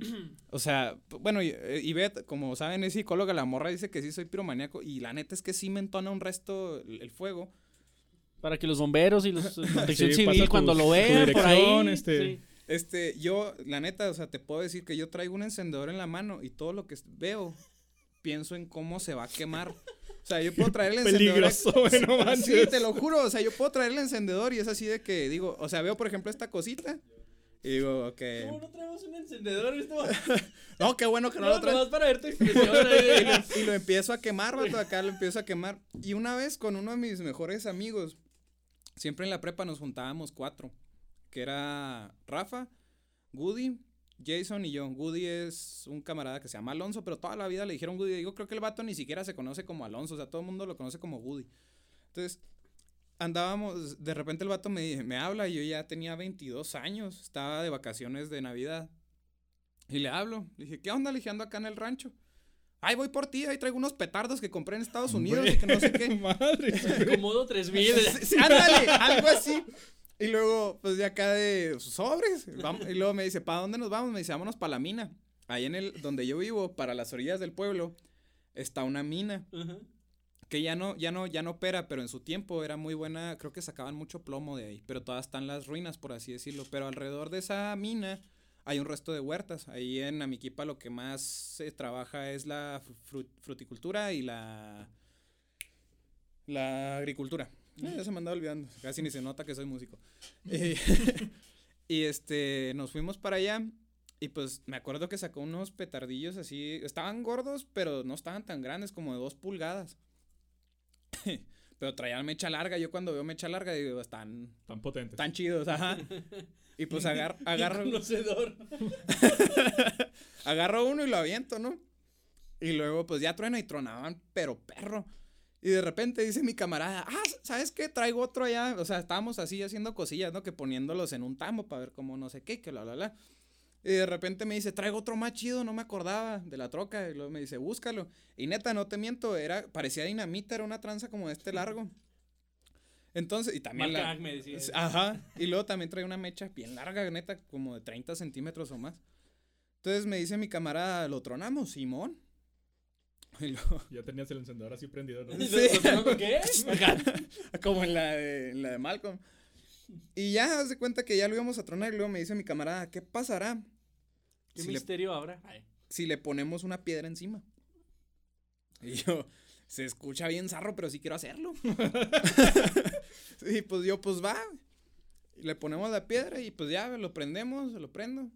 O sea, bueno, Ivette, como saben, es psicóloga, la morra dice que sí soy piromaníaco y la neta es que sí me entona un resto el, fuego. Para que los bomberos y los protección Sí, civil cuando tu- lo vean por ahí. este- sí. Este, yo, la neta, o sea, te puedo decir que yo traigo un encendedor en la mano y todo lo que veo, pienso en cómo se va a quemar. O sea, yo puedo traer el encendedor. Peligroso, güey, no Sí, te lo juro, o sea, yo puedo traer el encendedor y es así de que digo, o sea, veo por ejemplo esta cosita y digo, ok. ¿Cómo no traemos un encendedor? Esto No, qué bueno que no, no, lo nomás para ver tu expresión. ahí. y lo empiezo a quemar, vato, acá lo empiezo a quemar. Y una vez con uno de mis mejores amigos, siempre en la prepa nos juntábamos cuatro, que era Rafa, Goody, Jason y yo. Woody es un camarada que se llama Alonso, pero toda la vida le dijeron Woody. Digo, creo que el vato ni siquiera se conoce como Alonso, o sea, todo el mundo lo conoce como Woody. Entonces, andábamos, de repente el vato me, me habla y yo ya tenía 22 años, estaba de vacaciones de Navidad. Y le hablo, le dije, ¿qué onda? Le dije, ando acá en el rancho. Ay, voy por ti, ahí traigo unos petardos que compré en Estados Unidos y que no sé qué. Madre. Comodo 3000. Sí, sí, ándale, algo así. Y luego, pues de acá de sobres. vamos- y luego me dice, ¿para dónde nos vamos? Me dice, vámonos para la mina. Ahí en el, donde yo vivo, para las orillas del pueblo, está una mina que ya no, ya no, ya no opera, pero en su tiempo era muy buena. Creo que sacaban mucho plomo de ahí, pero todas están las ruinas, por así decirlo. Pero alrededor de esa mina hay un resto de huertas. Ahí en Amiquipa lo que más se trabaja es la fru- fruticultura y la la agricultura. Eh, ya se me andaba olvidando, casi ni se nota que soy músico. Eh, y este, nos fuimos para allá y pues me acuerdo que sacó unos petardillos así, estaban gordos, pero no estaban tan grandes, como de dos pulgadas. pero traían mecha larga, yo cuando veo mecha larga digo, están Tan potentes. tan chidos, ajá. Y pues agar, agarro, Conocedor. agarro uno y lo aviento, ¿no? Y luego pues ya truena y tronaban, pero perro. Y de repente dice mi camarada, ah, ¿sabes qué? Traigo otro allá. O sea, estábamos así haciendo cosillas, ¿no? Que poniéndolos en un tambo para ver cómo no sé qué, que bla, bla, bla. Y de repente me dice, traigo otro más chido, no me acordaba de la troca. Y luego me dice, búscalo. Y neta, no te miento, era, parecía dinamita, era una tranza como de este largo. Entonces, y también Marca la... Decía. Ajá. Y luego también trae una mecha bien larga, neta, como de 30 centímetros o más. Entonces me dice mi camarada, ¿lo tronamos, Simón? Luego, Ya tenías el encendedor así prendido, ¿no? Sí. ¿Qué? como en la, de, en la de Malcolm. Y ya, haz de cuenta que ya lo íbamos a tronar y luego me dice mi camarada, ¿qué pasará ¿Qué si le, misterio habrá? Ay. si le ponemos una piedra encima? Y yo, se escucha bien zarro, pero sí quiero hacerlo. y pues yo, pues va. Y le ponemos la piedra y pues ya lo prendemos, lo prendo.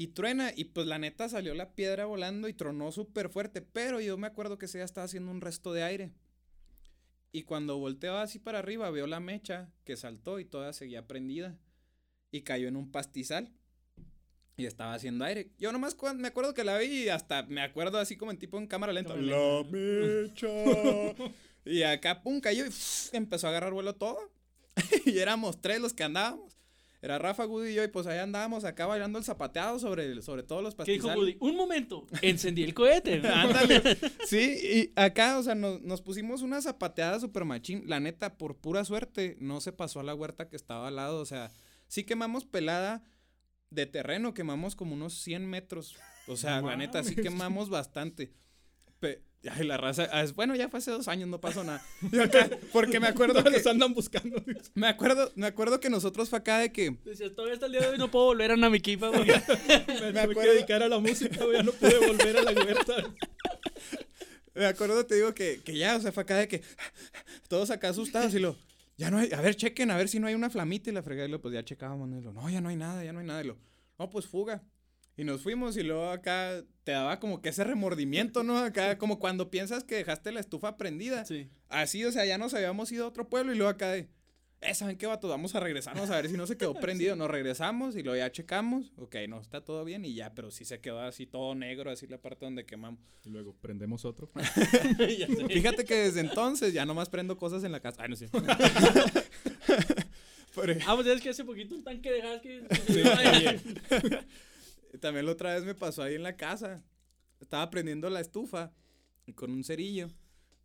Y truena, y pues la neta salió la piedra volando y tronó súper fuerte. Pero yo me acuerdo que se ya estaba haciendo un resto de aire. Y cuando volteo así para arriba, veo la mecha que saltó y toda seguía prendida. Y cayó en un pastizal. Y estaba haciendo aire. Yo nomás me acuerdo que la vi y hasta me acuerdo así como en tipo en cámara lenta. La mecha. y acá, pum, cayó y ¡fuf! empezó a agarrar vuelo todo. y éramos tres los que andábamos. Era Rafa, Woody y yo, y pues ahí andábamos acá bailando el zapateado sobre, sobre todos los ¿Qué dijo pastizales. Woody? Un momento. Encendí el cohete. Ándale. Sí, y acá, o sea, nos, nos pusimos una zapateada super machín. La neta, por pura suerte, no se pasó a la huerta que estaba al lado. O sea, sí quemamos pelada de terreno, quemamos como unos 100 metros. O sea, la neta, sí quemamos bastante. Pe- ay, la raza, ah, es- bueno, ya fue hace dos años, no pasó nada. Y acá, porque me acuerdo que, Los andan buscando. me acuerdo, me acuerdo que nosotros fue acá de que, Decía, todavía hasta el día de hoy no puedo volver a Namiquipa porque Me, tuve que acuerdo- dedicar a la música, güey, ya no pude volver a la huerta. Me acuerdo, te digo que, que ya, o sea, fue acá de que todos acá asustados y lo, ya no hay, a ver, chequen, a ver si no hay una flamita y la fregada y lo, pues ya checábamos, y lo, no, ya no hay nada, ya no hay nada, y lo, no, pues fuga. Y nos fuimos y luego acá te daba como que ese remordimiento, ¿no? Acá como cuando piensas que dejaste la estufa prendida. Sí. Así, o sea, ya nos habíamos ido a otro pueblo y luego acá de, eh, ¿saben qué, vato? Vamos a regresarnos a ver si no se quedó prendido. Nos regresamos y luego ya checamos. Ok, no, está todo bien y ya, pero sí se quedó así todo negro, así la parte donde quemamos. Y luego prendemos otro. Fíjate que desde entonces ya nomás prendo cosas en la casa. Ay, no sé. Ej- Ah, pues es que hace poquito un tanque de gas que... También la otra vez me pasó ahí en la casa. Estaba prendiendo la estufa con un cerillo.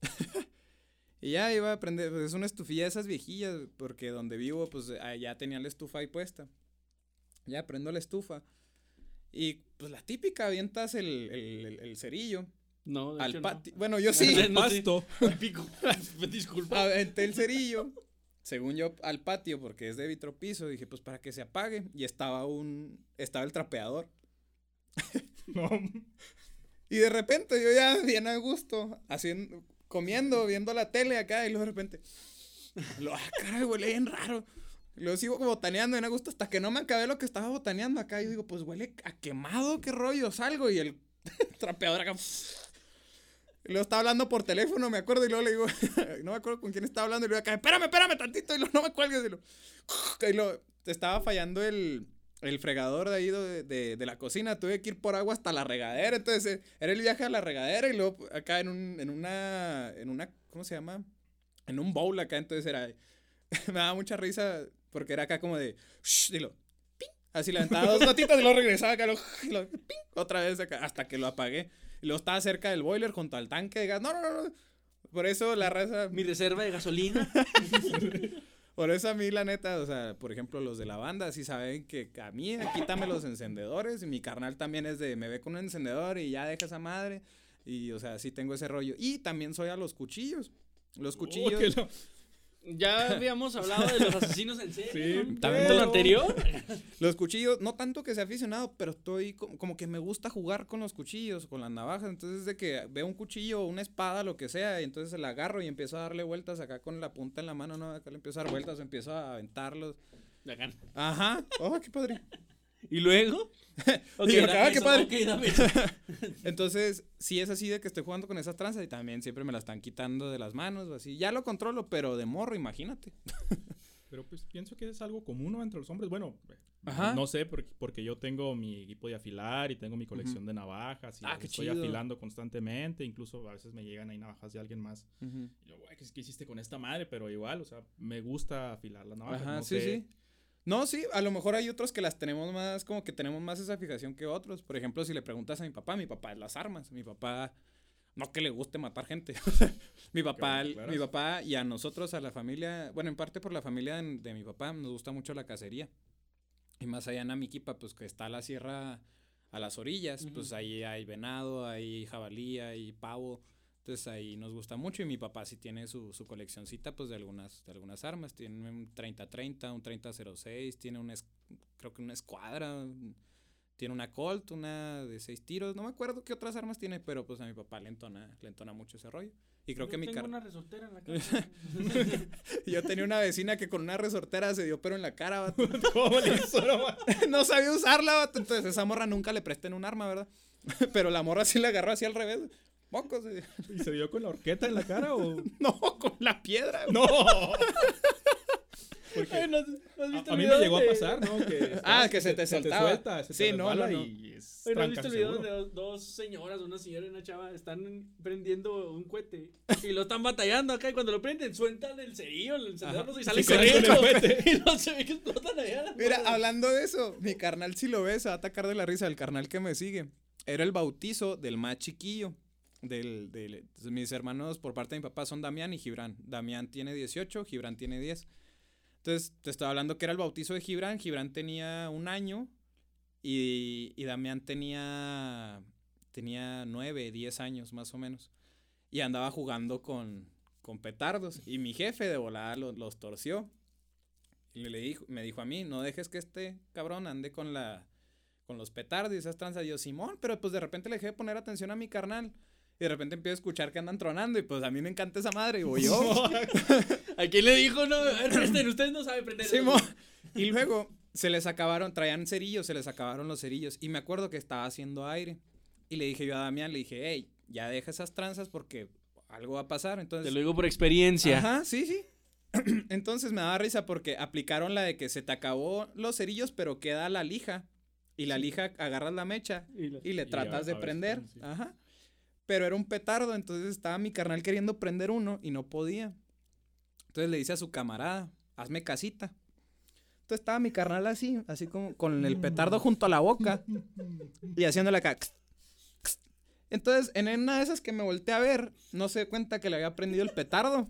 y ya iba a prender, pues es una estufilla de esas viejillas, porque donde vivo, pues allá tenía la estufa ahí puesta. Ya prendo la estufa. Y pues la típica, avientas el, el- el- el cerillo No, de al hecho, patio. Bueno, yo sí. No, sí. Pasto. no. Pico. Disculpa. Aventé el cerillo, según yo, al patio, porque es de vitropiso. Dije, pues para que se apague. Y estaba un. Estaba el trapeador. No. Y de repente yo ya bien a gusto, haciendo, comiendo, viendo la tele acá, y luego de repente. Lo, ah, caray, huele bien raro. Luego sigo botaneando a gusto hasta que no me acabé lo que estaba botaneando acá. Y digo, pues huele a quemado, qué rollo, salgo. Y el trapeador acá. Y luego estaba hablando por teléfono, me acuerdo, y luego le digo, no me acuerdo con quién estaba hablando, y luego acá, espérame, espérame tantito, y luego no me cuelgues, y luego, y luego, estaba fallando el, el fregador de ahí de, de- de la cocina, tuve que ir por agua hasta la regadera. Entonces, eh, era el viaje a la regadera y luego acá en, un, en una, en una, ¿cómo se llama? En un bowl acá, entonces era, me daba mucha risa porque era acá como de, "Shh", y lo, "Ping", así le aventaba dos gotitas y luego regresaba acá, lo, y lo, "Ping", otra vez acá, hasta que lo apagué. Y luego estaba cerca del boiler junto al tanque de gas. No, no, no, no. Por eso la raza, Mi reserva de gasolina. por eso a mí, la neta, o sea, por ejemplo, los de la banda, sí saben que a mí, quítame los encendedores. Y mi carnal también es de, me ve con un encendedor y ya deja esa madre. Y, o sea, sí tengo ese rollo. Y también soy a los cuchillos. Los cuchillos. Oh, Ya habíamos hablado de los asesinos en serie. Sí, ¿no? también ¿De lo anterior? Los cuchillos, no tanto que sea aficionado, pero estoy co- como, que me gusta jugar con los cuchillos, con las navajas. Entonces, de que veo un cuchillo, una espada, lo que sea, y entonces la agarro y empiezo a darle vueltas acá con la punta en la mano, ¿no? Acá le empiezo a dar vueltas, empiezo a aventarlos. Ajá. Oh, qué padre. ¿Y luego? Ok, Digo, dame ah, qué eso, padre. ok, dame eso. Entonces, sí es así de que estoy jugando con esas tranzas y también siempre me las están quitando de las manos o así. Ya lo controlo, pero de morro, imagínate. Pero pues pienso que es algo común ¿no? entre los hombres. Bueno, Ajá. no sé, porque, porque yo tengo mi equipo de afilar y tengo mi colección de navajas y Ah, qué estoy chido. afilando constantemente. Incluso a veces me llegan ahí navajas de alguien más. Y yo, güey, ¿qué, qué hiciste con esta madre? Pero igual, o sea, me gusta afilar las navajas. Ajá, no sí, sé. sí. No, sí, a lo mejor hay otros que las tenemos más, como que tenemos más esa fijación que otros. Por ejemplo, si le preguntas a mi papá, mi papá es las armas. Mi papá, no que le guste matar gente. mi papá, bueno, mi papá y a nosotros, a la familia, bueno, en parte por la familia de, de mi papá, nos gusta mucho la cacería. Y más allá en Amiquipa, pues que está la sierra a las orillas, pues ahí hay venado, hay jabalí, hay pavo. Entonces ahí nos gusta mucho y mi papá sí tiene su, su coleccioncita pues de algunas, de algunas armas. Tiene un 30-30, un 30-06, tiene un, es- creo que una escuadra, tiene una Colt, una de seis tiros. No me acuerdo qué otras armas tiene, pero pues a mi papá le entona, le entona mucho ese rollo. Y creo Yo que mi tengo car- una resortera en la casa. Yo tenía una vecina que con una resortera se dio pero en la cara, vato. ¿Cómo le hizo? No, sabía usarla, vato. Entonces esa morra nunca le presten un arma, ¿verdad? Pero la morra sí la agarró así al revés. Mocos. ¿Y se dio con la horqueta en la cara o...? No, con la piedra. ¡No! Porque Ay, ¿no has- no has a, visto a mí me llegó a pasar, ¿no? Que, Ah, que se te soltaba. suelta, se Sí, te no, no, no. y es Oye, ¿no has visto el video seguro. de dos, dos señoras, una señora y una chava, están prendiendo un cohete y lo están batallando acá y cuando lo prenden sueltan el cerillo, el encendedor Ajá. y salen Sí, corriendo cohete. y no se ve que explotan allá. Mira, hablando de eso, mi carnal si lo ves, se va a atacar de la risa, el carnal que me sigue. Era el bautizo del más chiquillo. Del, del- mis hermanos por parte de mi papá son Damián y Gibran. Damián tiene 18, Gibran tiene 10. Entonces, te estaba hablando que era el bautizo de Gibran. Gibran tenía un año y, y Damián tenía, tenía 9, 10 años más o menos. Y andaba jugando con, con petardos. Y mi jefe de volada los, los torció. Y le dijo, me dijo a mí, no dejes que este cabrón ande con la con los petardos y esas tranzas. Y Simón, pero pues de repente le dejé de poner atención a mi carnal. Y de repente empiezo a escuchar que andan tronando. Y pues a mí me encanta esa madre. Y voy yo. ¿A quién le dijo? No, presten, ustedes no saben prender. Simón. Y luego se les acabaron, traían cerillos, se les acabaron los cerillos. Y me acuerdo que estaba haciendo aire. Y le dije yo a Damián, le dije, hey, ya deja esas tranzas porque algo va a pasar. Entonces, Te lo digo por experiencia. Ajá, sí, sí. Entonces me daba risa porque aplicaron la de que se te acabó los cerillos, pero queda la lija. Y la lija agarras la mecha Y la- y le Y tratas de prender. sí. Ajá. Pero era un petardo, entonces estaba mi carnal queriendo prender uno y no podía. Entonces le dice a su camarada, hazme casita. Entonces estaba mi carnal así, así como con el petardo junto a la boca y haciéndole acá. Entonces, en una de esas que me volteé a ver, no se dio cuenta que le había prendido el petardo.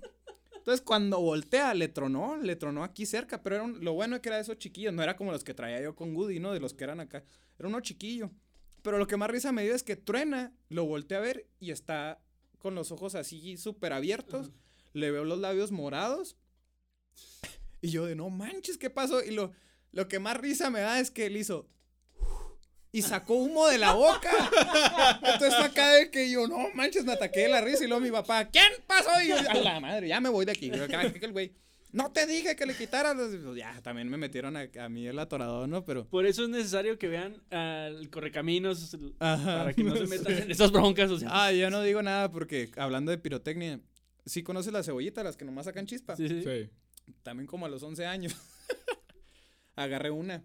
Entonces, cuando voltea, le tronó, le tronó aquí cerca, pero era un- lo bueno es que era de esos chiquillos, no era como los que traía yo con Woody, ¿no? De los que eran acá. Era uno chiquillo. Pero lo que más risa me dio es que truena, lo volteé a ver y está con los ojos así súper abiertos. Le veo los labios morados. Y yo de no manches, ¿qué pasó? Y lo, lo que más risa me da es que él hizo. Y sacó humo de la boca. Entonces fue acá de que yo, no manches, me ataqué de la risa. Y luego mi papá, ¿quién pasó? Y yo, a la madre, ya me voy de aquí. Acá, el güey, no te dije que le quitaras. Pues ya, también me metieron a, a mí el atorador, ¿no? Pero. Por eso es necesario que vean al correcaminos Ajá. para que no se metan en esas broncas. O sea. Ah, yo no digo nada porque hablando de pirotecnia, sí conoces las cebollitas, las que nomás sacan chispa. Sí, sí. Sí. También como a los 11 años. Agarré una.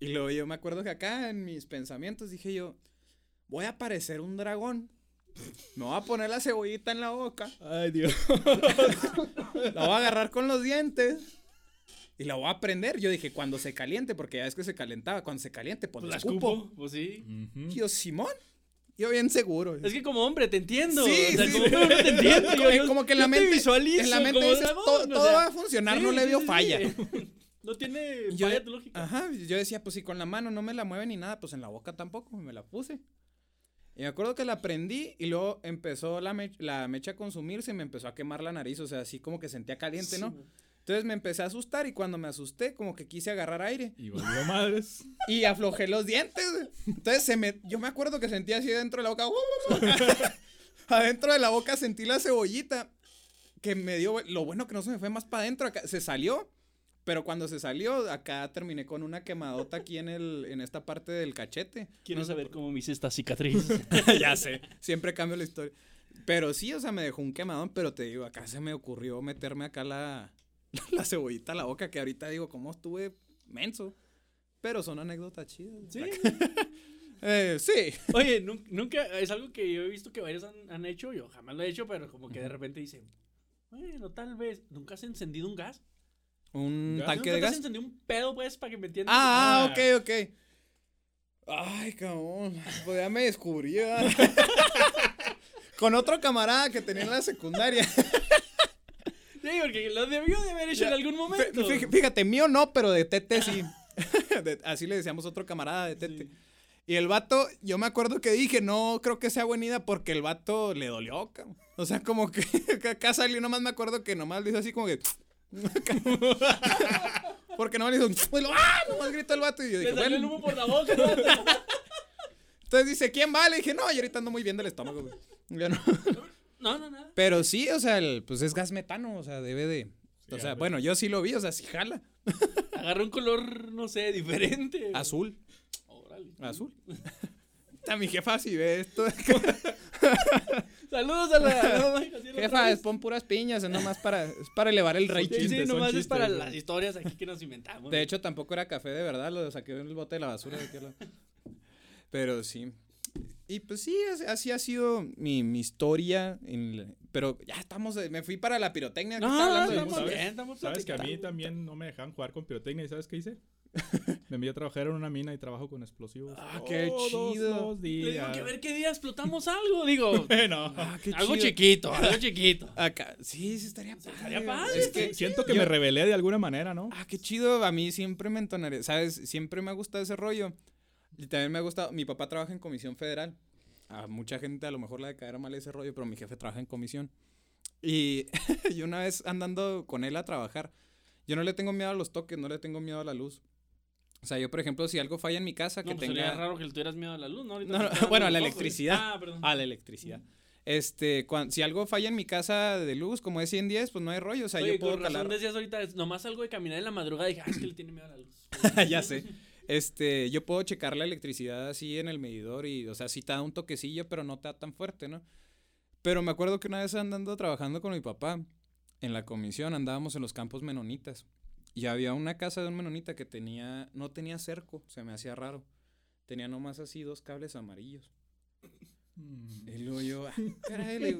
Y luego yo me acuerdo que acá en mis pensamientos dije yo, voy a parecer un dragón. Me voy a poner la cebollita en la boca. Ay, Dios. La voy a agarrar con los dientes. Y la voy a prender. Yo dije, cuando se caliente, porque ya es que se calentaba. Cuando se caliente, pues, Pues la la escupo. escupo. Pues sí. Y yo, Simón. Yo bien seguro. Es que como hombre te entiendo. Sí, o sea, sí, como hombre te entiendo. Como- Yo- yo- como que en la te mente- visualizo en la mente todo- o todo sea, va a funcionar, no le veo falla. No tiene Yo- falla tu lógica. Ajá, yo decía, pues si con la mano no me la mueve ni nada, pues en la boca tampoco, me la puse. Y me acuerdo que la prendí y luego empezó la, me- la mecha a consumirse y me empezó a quemar la nariz, o sea, así como que sentía caliente, ¿no? Sí, Entonces me empecé a asustar y cuando me asusté, como que quise agarrar aire Y valió madres. y aflojé los dientes. Entonces se me, yo me acuerdo que sentí así dentro de la boca, adentro de la boca sentí la cebollita que me dio, lo bueno que no se me fue más para adentro, se salió. Pero cuando se salió, acá terminé con una quemadota aquí en el, en esta parte del cachete. Quiero saber cómo me hice esta cicatriz. ya sé. Siempre cambio la historia. Pero sí, o sea, me dejó un quemadón, pero te digo, acá se me ocurrió meterme acá la, la cebollita a la boca, que ahorita digo, ¿cómo estuve menso? Pero son anécdotas chidas. Sí. Eh, sí. Oye, nun- nunca, es algo que yo he visto que varios han, han hecho, yo jamás lo he hecho, pero como que de repente dicen, bueno, tal vez, ¿nunca has encendido un gas? Un ¿Gas? tanque ¿Nunca de gas. encendido un pedo, pues, para que me entiendas? Ah, Ah. ok, ok. Ay, cabrón. Pues ya me descubrí. Con otro camarada que tenía en la secundaria. Sí, porque lo debió de haber hecho Ya, en algún momento. Fí- Fíjate, mío no, pero de Tete sí. De- así le decíamos otro camarada de Tete. Sí. Y el vato, yo me acuerdo que dije, no creo que sea buena idea porque el vato le dolió, cabrón. O sea, como que, que acá salió, nomás me acuerdo que nomás le hizo así como que. porque nomás le hizo. ¡Ah! Nomás gritó el vato y yo Le dije, salió el humo por la boca. Entonces dice, ¿quién va? Le dije, no, yo ahorita ando muy bien del estómago, güey. Ya no. no, no, nada. Pero sí, o sea, el- pues es gas metano, o sea, debe de. Sí, o sea, bueno, yo sí lo vi, o sea, sí jala. Agarró un color, no sé, diferente. Azul. Órale. Azul. A mi jefa si ve esto. Saludos a la. la jefa, es pon puras piñas, es nomás para, es para elevar el Sí, rating. sí, chistes, son nomás es para las historias aquí que nos inventamos. De hecho, tampoco era café de verdad, lo saqué en el bote de la basura de lado. Pero sí. Y pues sí, así- ha sido mi, mi historia. en la- pero ya estamos, eh, me fui para la pirotecnia. no, hablando estamos música. bien, estamos Sabes que a mí también no me dejaban jugar con pirotecnia. ¿Y sabes qué hice? Me envié a trabajar en una mina y trabajo con explosivos. Ah, qué Todos chido. los Le digo días. que a ver qué día explotamos algo, digo. Bueno, Ah, qué algo chido. chiquito, algo chiquito. Acá, sí, sí estaría padre. estaría padre, Es que, siento que yo- me rebelé de alguna manera, ¿no? Ah, qué chido. A mí siempre me entonaré. ¿Sabes? Siempre me ha gustado ese rollo. Y también me ha gustado. Mi papá trabaja en comisión federal. A mucha gente a lo mejor le de caer mal ese rollo, pero mi jefe trabaja en comisión. Y, y una vez andando con él a trabajar, yo no le tengo miedo a los toques, no le tengo miedo a la luz. O sea, yo, por ejemplo, si algo falla en mi casa, No, que pues sería tenga. raro que le tuvieras miedo a la luz, ¿no? No, no, bueno, a la electricidad. Ah, perdón. A la electricidad. Este, cuan- si algo falla en mi casa de luz, como es 110, pues no hay rollo. O sea, Oye, yo puedo con razón calar. decías ahorita, es- nomás algo de caminar en la madrugada y dije, ah, es que le tiene miedo a la luz. ya sé. Este, yo puedo checar la electricidad así en el medidor y, o sea, sí te da un toquecillo, pero no te da tan fuerte, ¿no? Pero me acuerdo que una vez andando trabajando con mi papá en la comisión, andábamos en los campos menonitas. Y había una casa de un menonita que tenía, no tenía cerco, se me hacía raro. Tenía nomás así dos cables amarillos. Mm. Y luego yo, ah, caray,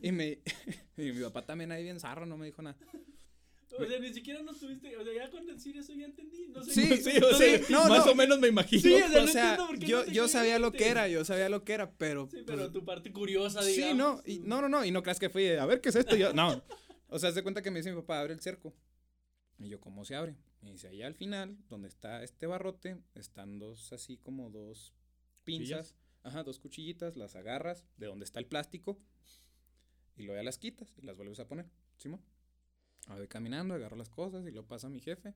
y, me, y mi papá también ahí bien zarro, no me dijo nada. O sea, ni siquiera nos tuviste, o sea, ya con decir eso ya entendí, no sé. Sí, sí, o sea, no, Más no. o menos me imagino. Sí, o sea, o no sea, entiendo por qué yo, yo sabía lo que era, yo sabía lo que era, pero... Sí, pues, pero tu parte curiosa, Sí, digamos. no, y, no, no, no, y no creas que fui, a ver qué es esto, yo, no. O sea, se cuenta que me dice mi papá, abre el cerco. Y yo, ¿cómo se abre? Me dice, allá al final, donde está este barrote, están dos, así como dos pinzas, ajá, dos cuchillitas, las agarras de donde está el plástico, y luego ya las quitas y las vuelves a poner, Simón. Ahora voy caminando, agarro las cosas, y luego pasa mi jefe,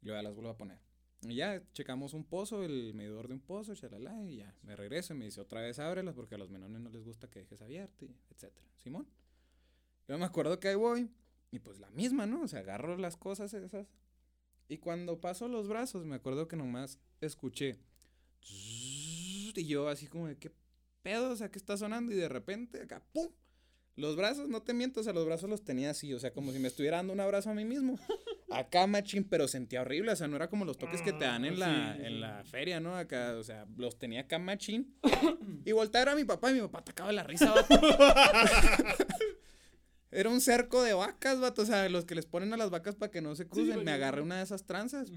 y luego las vuelvo a poner. Y ya checamos un pozo, el medidor de un pozo, chalala, y ya me regreso y me dice otra vez ábrelas porque a los menones no les gusta que dejes abierto, etcétera. Simón. Yo me acuerdo que ahí voy, y pues la misma, ¿no? O sea, agarro las cosas esas. Y cuando paso los brazos, me acuerdo que nomás escuché. Y yo así como de qué pedo, o sea, ¿qué está sonando? Y de repente, acá, ¡pum! Los brazos, no te miento, o sea, los brazos los tenía así, o sea, como si me estuviera dando un abrazo a mí mismo. Acá, machín, pero sentía horrible, o sea, no era como los toques que te dan en la, sí, sí, en la feria, ¿no? Acá, o sea, los tenía acá, machín. y volteaba a mi papá y mi papá atacaba la risa, vato. Era un cerco de vacas, vato, o sea, los que les ponen a las vacas para que no se crucen. me agarré una de esas tranzas.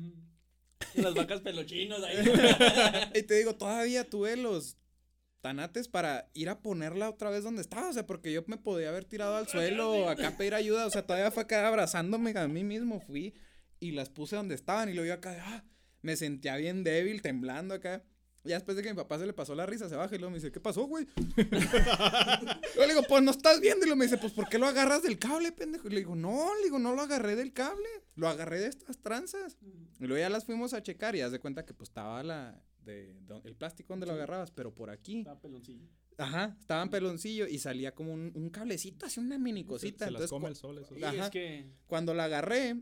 Las vacas pelochinos ahí. y te digo, todavía tuve los tanates para ir a ponerla otra vez donde estaba, o sea, porque yo me podía haber tirado al suelo, acá pedir ayuda, o sea, todavía fue acá abrazándome a mí mismo, fui y las puse donde estaban y luego yo acá, ah, me sentía bien débil, temblando acá. Ya después de que mi papá se le pasó la risa, se baja y luego me dice, ¿qué pasó, güey? Yo le digo, pues no estás viendo. Y luego me dice, pues ¿por qué lo agarras del cable, pendejo? Y le digo, no, le digo, no lo agarré del cable, lo agarré de estas tranzas. Y luego ya las fuimos a checar y haz de cuenta que pues estaba la, de, de- el plástico donde lo Sí. agarrabas, pero por aquí. Está peloncillo. Ajá, estaba en peloncillo y salía como un, un cablecito, así una mini Se, cosita. se las Entonces, come cu- el sol eso. Ajá. es que. cuando la agarré,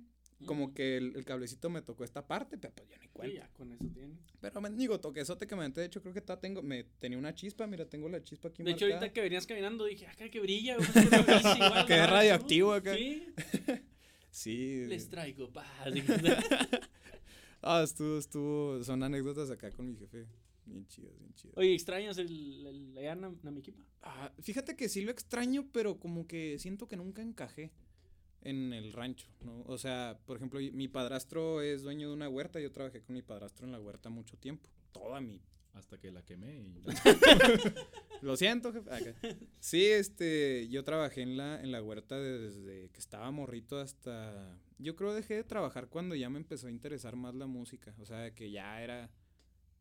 como que el, el cablecito me tocó esta parte, pero pues yo ni Sí, cuenta. ya con eso tiene. Pero mendigo, toquesote que me de hecho creo que todavía tengo, me tenía una chispa, mira, tengo la chispa aquí De hecho, marcada. ahorita que venías caminando dije, acá que brilla. güey, Que es radioactivo acá. Sí, Sí. les traigo paz. Ah, estuvo, estuvo, son anécdotas acá con mi jefe. Bien chidas, bien chidas. Oye, ¿extrañas el, el, allá en Namiquipa? Ah, fíjate que sí lo extraño, pero como que siento que nunca encajé en el rancho, ¿no? O sea, por ejemplo, mi padrastro es dueño de una huerta, yo trabajé con mi padrastro en la huerta mucho tiempo, toda mi... Hasta que la quemé y Lo siento, jefe. Acá. Sí, este, yo trabajé en la, en la huerta desde que estaba morrito hasta... Yo creo dejé de trabajar cuando ya me empezó a interesar más la música, o sea, que ya era...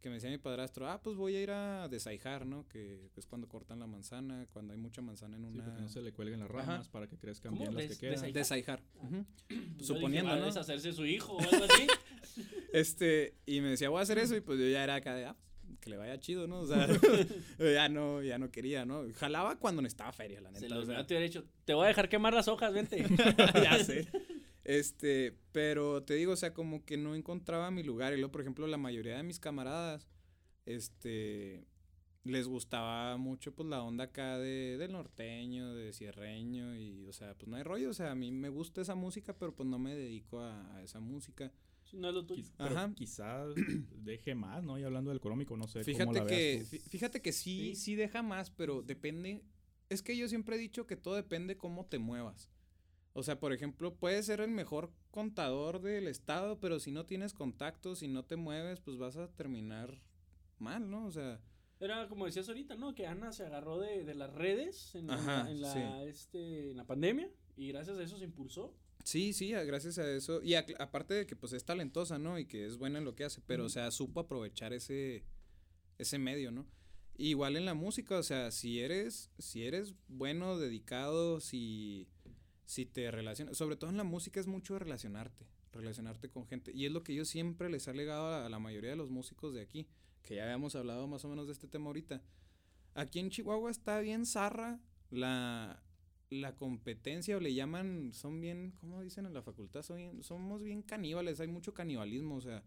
Que me decía mi padrastro, ah, pues voy a ir a desaijar, ¿no? Que es cuando cortan la manzana, cuando hay mucha manzana en sí, una... para que no se le cuelguen las Ajá. ramas, para que crezcan ¿Cómo? bien las Des- que quedan. desai- Desaijar. ujú. Yo Suponiendo, dije, ¿va a ¿no? deshacerse su hijo o algo así? Este, y me decía, voy a hacer eso, y pues yo ya era acá de, ah, que le vaya chido, ¿no? O sea, ya no, ya no quería, ¿no? Jalaba cuando no estaba feria, la Se neta. lo o sea, hubiera dicho, te voy a dejar quemar las hojas, vente. ya sé. Este, pero te digo, o sea, como que no encontraba mi lugar. Y luego, por ejemplo, la mayoría de mis camaradas, este, les gustaba mucho, pues, la onda acá de, del norteño, de cierreño. Y, o sea, pues no hay rollo. O sea, a mí me gusta esa música, pero pues no me dedico a, a esa música. No es lo tuyo. Ajá. quizás deje más, ¿no? Y hablando del económico, no sé cómo Fíjate la que, veas tú. fíjate que sí, Sí. sí deja más, pero depende. Es que yo siempre he dicho que todo depende cómo te muevas. O sea, por ejemplo, puedes ser el mejor contador del estado, pero si no tienes contactos, si no te mueves, pues vas a terminar mal, ¿no? O sea, Era como decías ahorita, ¿no? Que Ana se agarró de, de las redes en, la, en, la, sí. este, en la pandemia y gracias a eso se impulsó. Sí, sí, gracias a eso. Y a- aparte de que pues es talentosa, ¿no? Y que es buena en lo que hace, pero o sea, supo aprovechar ese, ese medio, ¿no? Igual en la música, o sea, si eres, si eres bueno, dedicado, si, si te relacionas, sobre todo en la música es mucho relacionarte, relacionarte con gente. Y es lo que yo siempre les ha legado a, a la mayoría de los músicos de aquí, que ya habíamos hablado más o menos de este tema ahorita. Aquí en Chihuahua está bien zarra la, la competencia, o le llaman, son bien, ¿cómo dicen en la facultad? Son bien- somos bien caníbales, hay mucho canibalismo, o sea,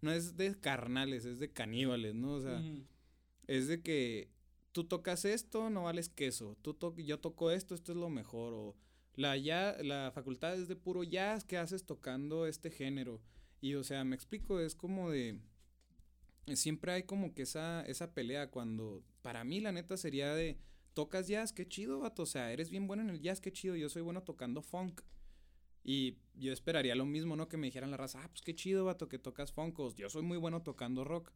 no es de carnales, es de caníbales, ¿no? O sea, es de que tú tocas esto, no vales queso. Tú to yo toco esto, esto es lo mejor. O la, ya, la facultad es de puro jazz, ¿qué haces tocando este género? Y o sea, me explico, es como de... Siempre hay como que esa, esa pelea cuando... Para mí la neta sería de... Tocas jazz, qué chido, vato. O sea, eres bien bueno en el jazz, qué chido. Yo soy bueno tocando funk. Y yo esperaría lo mismo, ¿no? Que me dijeran la raza, ah, pues qué chido, vato, que tocas funkos. Yo soy muy bueno tocando rock.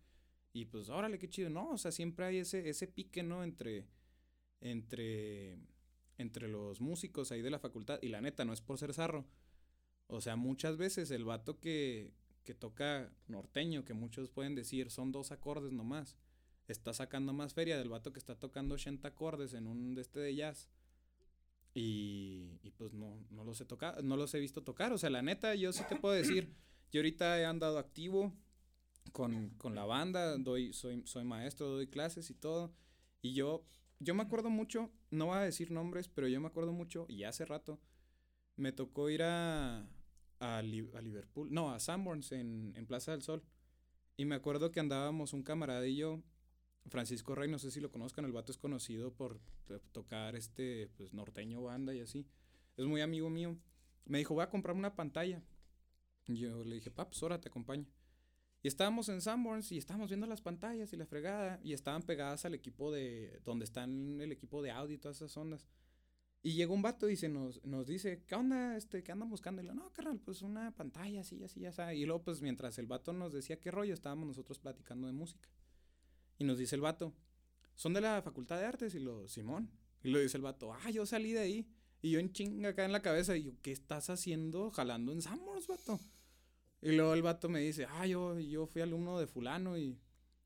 Y pues, órale, qué chido. No, o sea, siempre hay ese, ese pique, ¿no? Entre, entre, entre los músicos ahí de la facultad. Y la neta, no es por ser zarro. O sea, muchas veces el vato que, que toca norteño, que muchos pueden decir son dos acordes nomás, está sacando más feria del vato que está tocando 80 acordes en un de este de jazz. Y, y pues no, no los he tocado, no los he visto tocar. O sea, la neta, yo sí te puedo decir, yo ahorita he andado activo con, con la banda, doy, soy, soy maestro, doy clases y todo. Y yo, yo me acuerdo mucho, no voy a decir nombres, pero yo me acuerdo mucho, y hace rato, me tocó ir a, a, Li- a Liverpool, no, a Sanborns en, en Plaza del Sol. Y me acuerdo que andábamos un yo Francisco Rey, no sé si lo conozcan, el vato es conocido por to- tocar este, pues, norteño banda y así. Es muy amigo mío. Me dijo, voy a comprar una pantalla. Y yo le dije, pa, pues ahora te acompaño. Y estábamos en Sanborns y estábamos viendo las pantallas y la fregada. Y estaban pegadas al equipo de. donde están el equipo de audio y todas esas ondas. Y llegó un vato y se nos, nos dice, ¿qué onda? Este, ¿Qué andan buscando? Y le no, carnal, pues una pantalla así, así, así. Y luego, pues mientras el vato nos decía qué rollo, estábamos nosotros platicando de música. Y nos dice el vato, ¿son de la Facultad de Artes? Y lo, Simón. Y lo dice el vato, ah, yo salí de ahí. Y yo en chinga acá en la cabeza, y yo, ¿qué estás haciendo jalando en Sanborns, vato? Y luego el vato me dice, ah, yo, yo fui alumno de fulano y,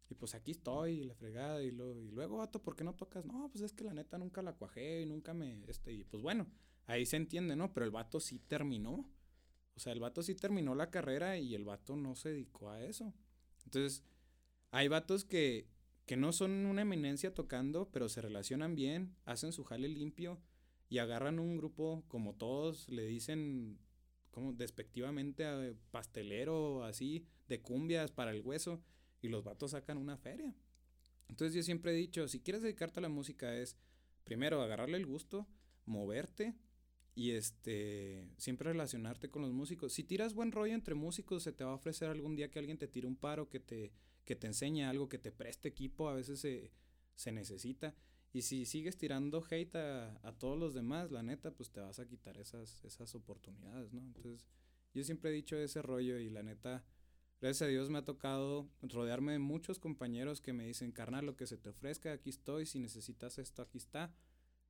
y pues aquí estoy, y la fregada. Y, lo, y luego, vato, ¿por qué no tocas? No, pues es que la neta nunca la cuajé y nunca me, este, y pues bueno, ahí se entiende, ¿no? Pero el vato sí terminó. O sea, el vato sí terminó la carrera y el vato no se dedicó a eso. Entonces, hay vatos que, que no son una eminencia tocando, pero se relacionan bien, hacen su jale limpio y agarran un grupo como todos, le dicen como despectivamente a pastelero, así, de cumbias para el hueso, y los vatos sacan una feria. Entonces yo siempre he dicho, si quieres dedicarte a la música es, primero, agarrarle el gusto, moverte y este, siempre relacionarte con los músicos. Si tiras buen rollo entre músicos, se te va a ofrecer algún día que alguien te tire un paro, que te, que te enseñe algo, que te preste equipo, a veces se, se necesita. Y si sigues tirando hate a, a todos los demás, la neta, pues te vas a quitar esas, esas oportunidades, ¿no? Entonces, yo siempre he dicho ese rollo y la neta, gracias a Dios me ha tocado rodearme de muchos compañeros que me dicen, carnal, lo que se te ofrezca, aquí estoy, si necesitas esto, aquí está.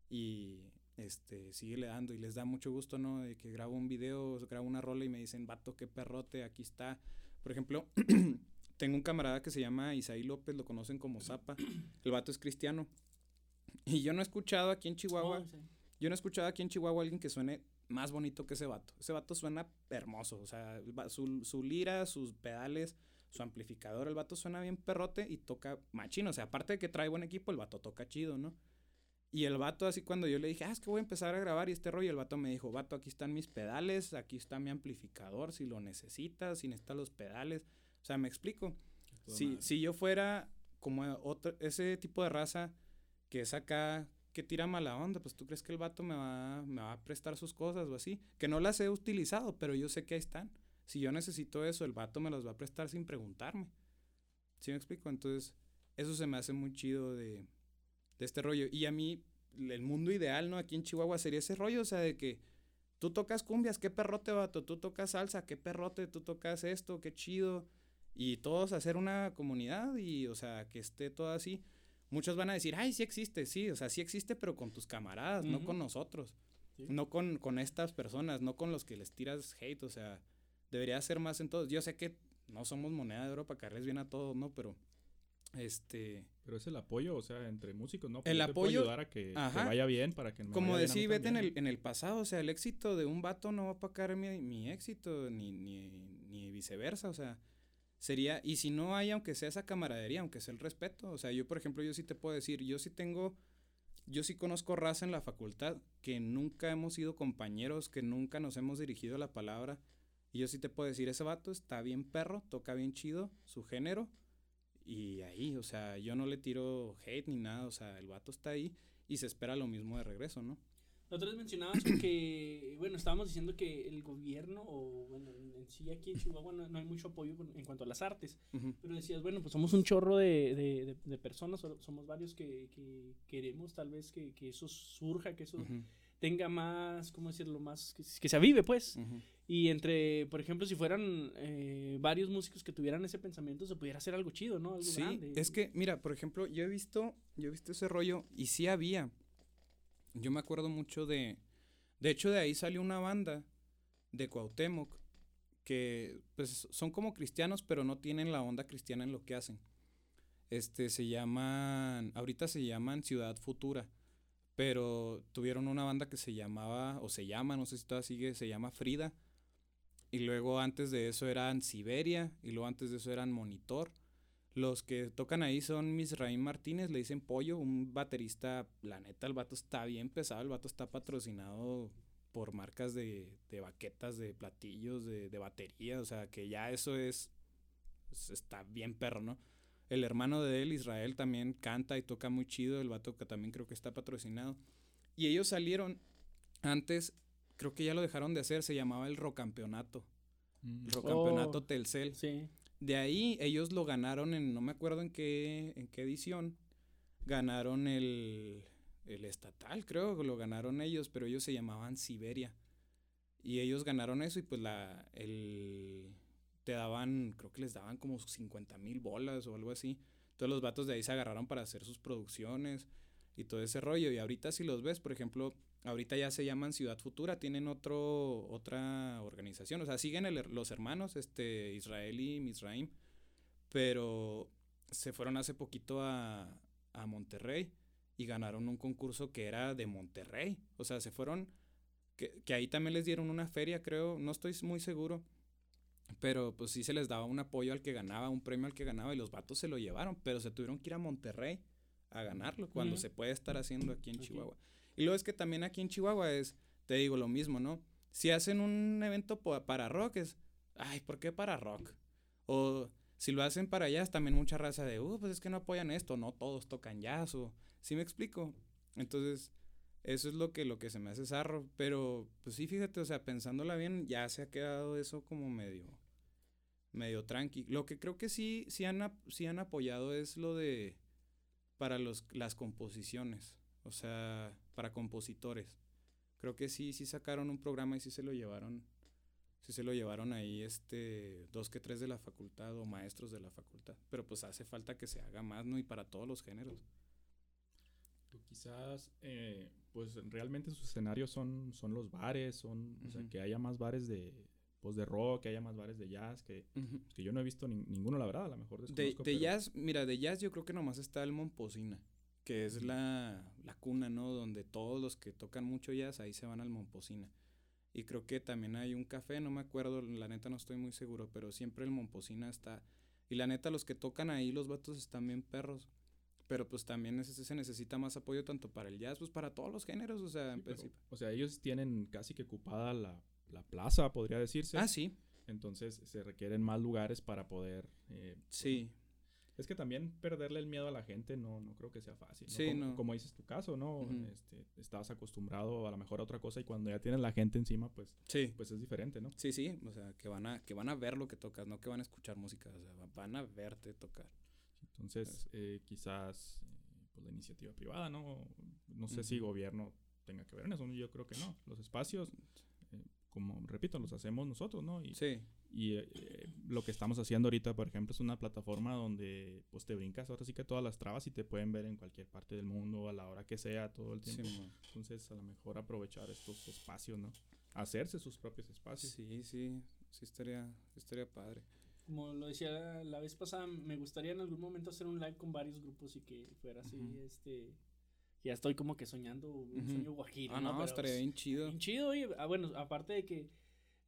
Y este, sigue dando y les da mucho gusto, ¿no? De que grabo un video, grabo una rola y me dicen, vato, qué perrote, aquí está. Por ejemplo, tengo un camarada que se llama Isaí López, lo conocen como Zapa. El vato es cristiano. Y yo no he escuchado aquí en Chihuahua, Oh, sí. yo no he escuchado aquí en Chihuahua a alguien que suene más bonito que ese vato. Ese vato suena hermoso, o sea, su, su lira, sus pedales, su amplificador, el vato suena bien perrote y toca machino. O sea, aparte de que trae buen equipo, el vato toca chido, ¿no? Y el vato así cuando yo le dije, ah, es que voy a empezar a grabar y este rollo, el vato me dijo, vato, aquí están mis pedales, aquí está mi amplificador, si lo necesitas, si necesitas los pedales. O sea, me explico. Si, si yo fuera como otro, ese tipo de raza que es acá, que tira mala onda, pues tú crees que el vato me va, me va a prestar sus cosas o así. Que no las he utilizado, pero yo sé que ahí están. Si yo necesito eso, el vato me las va a prestar sin preguntarme. ¿Sí me explico? Entonces, eso se me hace muy chido de, de este rollo. Y a mí, el mundo ideal, ¿no? Aquí en Chihuahua sería ese rollo, o sea, de que tú tocas cumbias, qué perrote, vato, tú tocas salsa, qué perrote, tú tocas esto, qué chido. Y todos hacer una comunidad y, o sea, que esté todo así. Muchos van a decir, ay, sí existe, sí, o sea, sí existe, pero con tus camaradas, no con nosotros. Sí. No con, con estas personas, no con los que les tiras hate, o sea, debería ser más en todos. Yo sé que no somos moneda de oro para caerles bien a todos, ¿no? Pero, este, Pero es el apoyo, o sea, entre músicos, ¿no? El te puedo apoyo- ayudar a que, vaya bien para que me como vaya decía Vete en el, en el pasado, o sea, el éxito de un vato no va a opacar mi, mi éxito, ni, ni, ni viceversa, o sea, sería, y si no hay, aunque sea esa camaradería, aunque sea el respeto, o sea, yo, por ejemplo, yo sí te puedo decir, yo sí tengo, yo sí conozco raza en la facultad que nunca hemos sido compañeros, que nunca nos hemos dirigido la palabra, y yo sí te puedo decir, ese vato está bien perro, toca bien chido, su género, y ahí, o sea, yo no le tiro hate ni nada, o sea, el vato está ahí y se espera lo mismo de regreso, ¿no? La otra vez mencionabas que, bueno, estábamos diciendo que el gobierno, o bueno, en, en sí aquí en Chihuahua no, no hay mucho apoyo en cuanto a las artes. Pero decías, bueno, pues somos un chorro de, de, de- de personas, so- somos varios que, que queremos tal vez que, que eso surja, que eso tenga más, ¿cómo decirlo? Más, que, que se avive, pues. Y entre, por ejemplo, si fueran eh, varios músicos que tuvieran ese pensamiento, se pudiera hacer algo chido, ¿no? Algo Sí, grande. es que, mira, por ejemplo, yo he visto, yo he visto ese rollo y sí había. Yo me acuerdo mucho de, de hecho, de ahí salió una banda de Cuauhtémoc que, pues, son como cristianos, pero no tienen la onda cristiana en lo que hacen. Este, se llaman, ahorita se llaman Ciudad Futura, pero tuvieron una banda que se llamaba, o se llama, no sé si todavía sigue, se llama Frida. Y luego antes de eso eran Siberia, y luego antes de eso eran Monitor. Los que tocan ahí son Misraín Martínez, le dicen Pollo, un baterista, la neta, el vato está bien pesado, el vato está patrocinado por marcas de, de baquetas, de platillos, de, de batería, o sea, que ya eso es, es- está bien perro, ¿no? El hermano de él, Israel, también canta y toca muy chido. El vato que también creo que está patrocinado. Y ellos salieron antes, creo que ya lo dejaron de hacer, se llamaba el Rocampeonato. Mm. El Rocampeonato Oh. Telcel. Sí. De ahí ellos lo ganaron en, no me acuerdo en qué, en qué edición, ganaron el, el estatal, creo que lo ganaron ellos, pero ellos se llamaban Siberia. Y ellos ganaron eso y pues la, el, te daban, creo que les daban como 50 mil bolas o algo así. Entonces los vatos de ahí se agarraron para hacer sus producciones y todo ese rollo. Y ahorita si los ves, por ejemplo, ahorita ya se llaman Ciudad Futura, tienen otro, otra organización. O sea, siguen los hermanos, este, Israel y Misraim, pero se fueron hace poquito a, a Monterrey y ganaron un concurso que era de Monterrey. O sea, se fueron, que, que ahí también les dieron una feria, creo, no estoy muy seguro. Pero pues sí se les daba un apoyo al que ganaba, un premio al que ganaba y los vatos se lo llevaron, pero se tuvieron que ir a Monterrey a ganarlo cuando se puede estar haciendo aquí en. Chihuahua. Y luego es que también aquí en Chihuahua es, te digo lo mismo, ¿no? Si hacen un evento para rock es, ay, ¿por qué para rock? O si lo hacen para jazz, también mucha raza de, uh, pues es que no apoyan esto, no todos tocan jazz, o, ¿sí me explico? Entonces, eso es lo que, lo que se me hace zarro, pero, pues sí, fíjate, o sea, pensándola bien, ya se ha quedado eso como medio, medio tranqui. Lo que creo que sí, sí han, sí han apoyado es lo de, para los, las composiciones, o sea, para compositores. Creo que sí, sí sacaron un programa y sí se lo llevaron, sí se lo llevaron ahí, este, dos que tres de la facultad o maestros de la facultad. Pero pues hace falta que se haga más, ¿no? Y para todos los géneros. Pues quizás, eh, pues realmente sus escenarios son, son los bares, son, o sea, que haya más bares de, pues de rock, que haya más bares de jazz, que, que yo no he visto nin- ninguno, la verdad, a lo mejor De, de pero- jazz, mira, de jazz yo creo que nomás está el Momposina, que es la, la cuna, ¿no? Donde todos los que tocan mucho jazz ahí se van al Momposina. Y creo que también hay un café, no me acuerdo, la neta no estoy muy seguro, pero siempre el Momposina está. Y la neta, los que tocan ahí, los vatos están bien perros. Pero pues también ese- se necesita más apoyo tanto para el jazz, pues para todos los géneros, o sea, en pero, principio. o sea, ellos tienen casi que ocupada la, la plaza, podría decirse. Ah, sí, Entonces se requieren más lugares para poder... eh, pues, sí. Es que también perderle el miedo a la gente no, no creo que sea fácil. ¿no? Sí, como, no. como dices tu caso, ¿no? Ujú. este, estabas acostumbrado a lo mejor a otra cosa y cuando ya tienes la gente encima, pues, Sí. pues es diferente, ¿no? Sí, sí, o sea, que van a que van a ver lo que tocas, no que van a escuchar música, o sea, va- van a verte tocar. Entonces, eh, quizás eh, pues la iniciativa privada, ¿no? No sé si gobierno tenga que ver en eso, yo creo que no. Los espacios, eh, como repito, los hacemos nosotros, ¿no? Y, Sí, y, eh, eh, lo que estamos haciendo ahorita, por ejemplo, es una plataforma donde pues te brincas ahora sí que todas las trabas y te pueden ver en cualquier parte del mundo, a la hora que sea, todo el sí, tiempo. mo. Entonces, a lo mejor aprovechar estos espacios, ¿no? Hacerse sus propios espacios. sí, sí, sí estaría, sí estaría padre. Como lo decía la, vez pasada, me gustaría en algún momento hacer un live con varios grupos y que fuera así, este... Ya estoy como que soñando un sueño guajiro, Ah, no, Pero, estaría pues, bien chido. Bien chido, oye. Ah, bueno, aparte de que,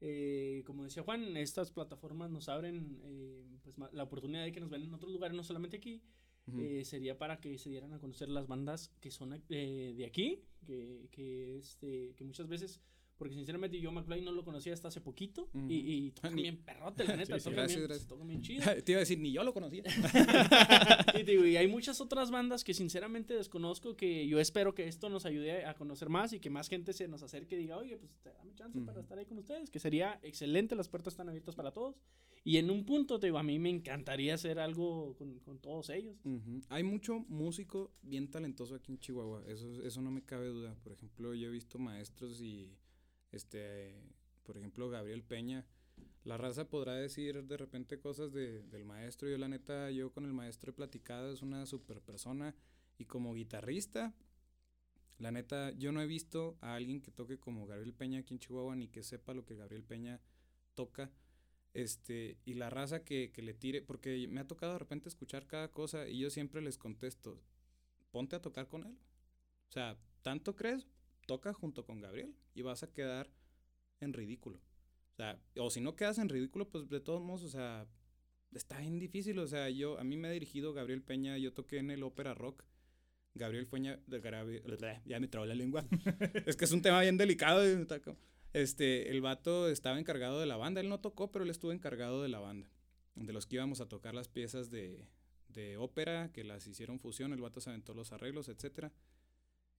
eh, como decía Juan, estas plataformas nos abren eh, pues, la oportunidad de que nos ven en otros lugares, no solamente aquí. Eh, sería para que se dieran a conocer las bandas que son de aquí, que, que, este, que muchas veces, porque sinceramente yo McFly no lo conocía hasta hace poquito, y, y tocan Ni- bien perrote, la neta, Sí, sí. tocan, Gracias, bien, gracias. tocan bien chido. Te iba a decir, ni yo lo conocía. y, digo, y hay muchas otras bandas que sinceramente desconozco que yo espero que esto nos ayude a conocer más y que más gente se nos acerque y diga, oye, pues dame chance para estar ahí con ustedes, que sería excelente, las puertas están abiertas para todos. Y en un punto, te digo, a mí me encantaría hacer algo con, con todos ellos. Ujú. Hay mucho músico bien talentoso aquí en Chihuahua, eso, eso no me cabe duda. Por ejemplo, yo he visto maestros y, este, por ejemplo, Gabriel Peña. La raza podrá decir de repente cosas de, del maestro. Yo la neta, yo con el maestro he platicado, es una super persona. Y como guitarrista, la neta, yo no he visto a alguien que toque como Gabriel Peña aquí en Chihuahua, ni que sepa lo que Gabriel Peña toca. Este, y la raza que, que le tire, porque me ha tocado de repente escuchar cada cosa y yo siempre les contesto, ponte a tocar con él. O sea, ¿tanto crees? Toca junto con Gabriel y vas a quedar en ridículo. O sea, o si no quedas en ridículo, pues de todos modos, o sea, está bien difícil. O sea, yo, a mí me ha dirigido Gabriel Peña, yo toqué en el ópera rock. Gabriel Peña, de Gabriel- ya me trabó la lengua. es que es un tema bien delicado. como- Este, el vato estaba encargado de la banda. Él no tocó, pero él estuvo encargado de la banda. De los que íbamos a tocar las piezas de, de ópera, que las hicieron fusión, el vato se aventó los arreglos, etcétera.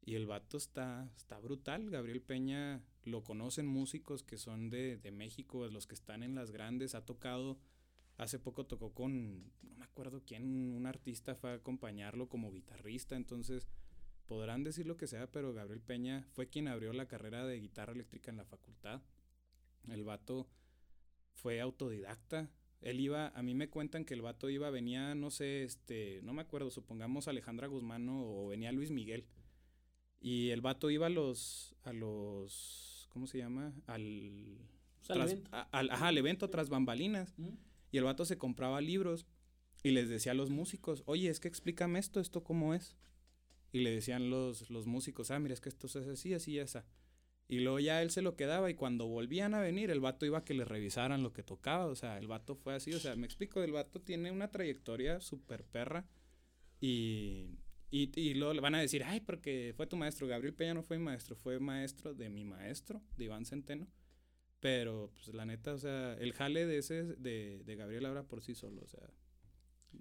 Y el vato está, está brutal. Gabriel Peña lo conocen músicos que son de, de México, los que están en las grandes. Ha tocado, hace poco tocó con, no me acuerdo quién, un artista fue a acompañarlo como guitarrista. Entonces, podrán decir lo que sea, pero Gabriel Peña fue quien abrió la carrera de guitarra eléctrica en la facultad. El vato fue autodidacta. Él iba, a mí me cuentan que el vato iba, venía, no sé, este, no me acuerdo, supongamos Alejandra Guzmán o venía Luis Miguel y el vato iba a los, a los, ¿cómo se llama? Al, al evento. al, ajá, al evento tras bambalinas. Y el vato se compraba libros y les decía a los músicos, oye, es que explícame esto, esto cómo es. Y le decían los, los músicos, ah, mira, es que esto es así, así, esa. Y luego ya él se lo quedaba y cuando volvían a venir, el vato iba a que le revisaran lo que tocaba. O sea, el vato fue así, o sea, me explico, el vato tiene una trayectoria súper perra y y, y luego le van a decir, ay, porque fue tu maestro. Gabriel Peña no fue mi maestro, fue maestro de mi maestro, de Iván Centeno. Pero, pues, la neta, o sea, el jale de ese, de, de Gabriel habla por sí solo, o sea,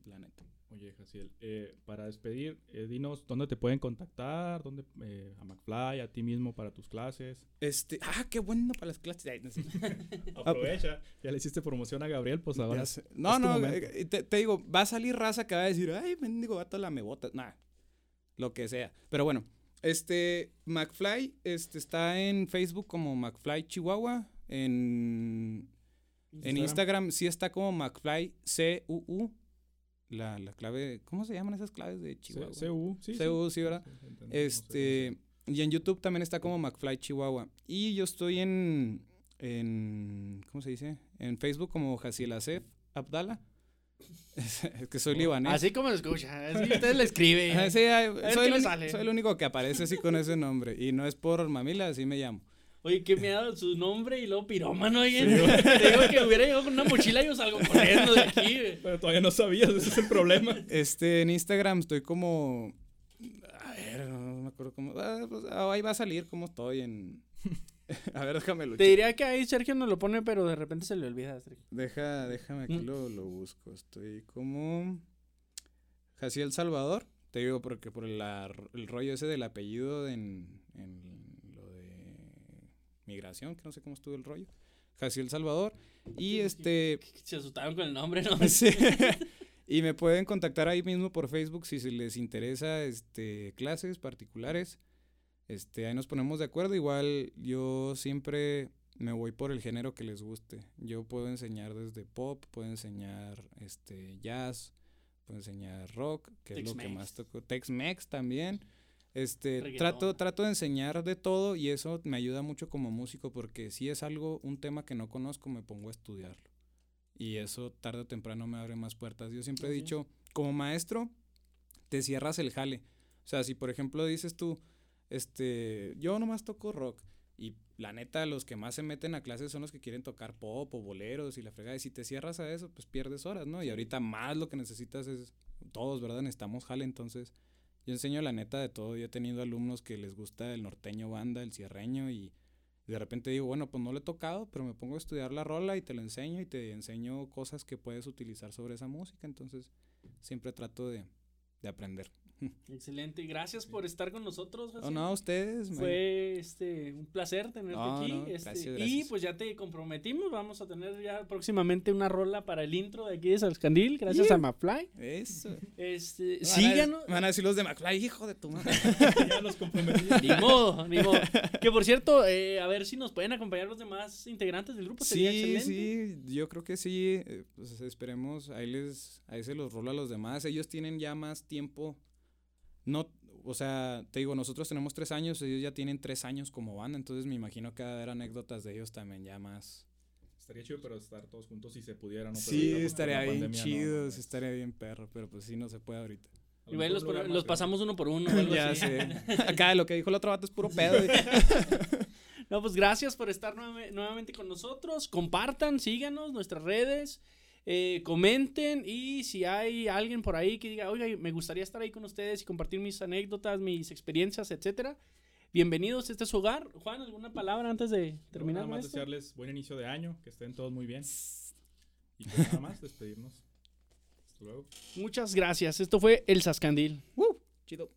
la neta. Oye, Jaciel, eh, para despedir, eh, dinos dónde te pueden contactar, dónde, eh, a McFly, a ti mismo para tus clases. Este, ah, qué bueno para las clases. Aprovecha, ya le hiciste promoción a Gabriel, pues ahora. No, no, te, te, digo, va a salir raza que va a decir, ay, mendigo gato la me bota. Nada, lo que sea. Pero bueno, este McFly este, está en Facebook como McFly Chihuahua. En Instagram, en Instagram sí está como McFly CUU. La, la clave, ¿cómo se llaman esas claves de Chihuahua? CU, sí. CU, sí, ¿verdad? Este, y en YouTube también está como McFly Chihuahua. Y yo estoy en, en ¿cómo se dice? En Facebook como Jaciel Asef Abdala. Es, que soy libanés. Así como lo escucha, así usted le escribe. soy, el, soy, el, único que aparece así con ese nombre. Y no es por mamila, así me llamo. Oye, qué dado su nombre y luego pirómano. Oye, te digo que hubiera llegado con una mochila y yo salgo corriendo de aquí. Pero todavía no sabías, ese es el problema. Este, en Instagram estoy como. A ver, no me acuerdo cómo. Ah, pues, ah, ahí va a salir cómo estoy en. A ver, déjame Te diría que ahí Sergio no lo pone, pero de repente se le olvida. Deja, déjame aquí mm. lo, lo busco. Estoy como. Jaciel Salvador. Te digo porque por el, el rollo ese del apellido en, en, lo de migración, que no sé cómo estuvo el rollo. Jaciel Salvador. Y este. Se asustaron con el nombre, ¿no? Sí. y me pueden contactar ahí mismo por Facebook si se les interesa este, clases particulares. Este, ahí nos ponemos de acuerdo. Igual yo siempre me voy por el género que les guste. Yo puedo enseñar desde pop, puedo enseñar este jazz, puedo enseñar rock, que es lo que más toco. Tex-Mex también. Este, trato, trato de enseñar de todo y eso me ayuda mucho como músico porque si es algo, un tema que no conozco, me pongo a estudiarlo. Y eso tarde o temprano me abre más puertas. Yo siempre he dicho, como maestro, te cierras el jale. O sea, si por ejemplo dices tú, este, yo nomás toco rock. Y la neta, los que más se meten a clases son los que quieren tocar pop o boleros y la fregada. Y si te cierras a eso, pues pierdes horas, ¿no? Y ahorita más lo que necesitas es, todos, ¿verdad? Necesitamos jale. Entonces, yo enseño la neta de todo. Yo he tenido alumnos que les gusta el norteño banda, el cierreño y de repente digo, bueno, pues no le he tocado, pero me pongo a estudiar la rola y te lo enseño y te enseño cosas que puedes utilizar sobre esa música. Entonces, siempre trato de, de aprender. Excelente, gracias por estar con nosotros. Oh, no, ustedes. Fue este, un placer tenerte aquí. este, Y pues ya te comprometimos, vamos a tener ya próximamente una rola para el intro de aquí de Salscandil, gracias a McFly. Eso. Este, síganos. van a decir los de McFly, hijo de tu madre. ya. Ni modo, ni modo. Que por cierto, eh, a ver si nos pueden acompañar los demás integrantes del grupo. Sí, sí, yo creo que sí. Eh, pues esperemos, ahí les, ahí se los rola a los demás. Ellos tienen ya más tiempo no, o sea, te digo, nosotros tenemos tres años, ellos ya tienen tres años como banda, entonces me imagino que va a haber anécdotas de ellos también ya más. Estaría chido, pero estar todos juntos si se pudieran. sí, estaría bien chido, estaría bien perro, pero pues sí, no se puede ahorita. Y los, los pasamos uno por uno. ya sé. Acá lo que dijo el otro vato es puro pedo. no, pues gracias por estar nuevamente con nosotros. Compartan, síganos, nuestras redes. Eh, comenten y si hay alguien por ahí que diga, oiga, me gustaría estar ahí con ustedes y compartir mis anécdotas, mis experiencias, etcétera. Bienvenidos, este es su hogar. Juan, ¿alguna palabra antes de terminar? nada más desearles buen inicio de año, que estén todos muy bien. Y pues nada más, despedirnos. Hasta luego. Muchas gracias. Esto fue El Sascandil. Uh, chido.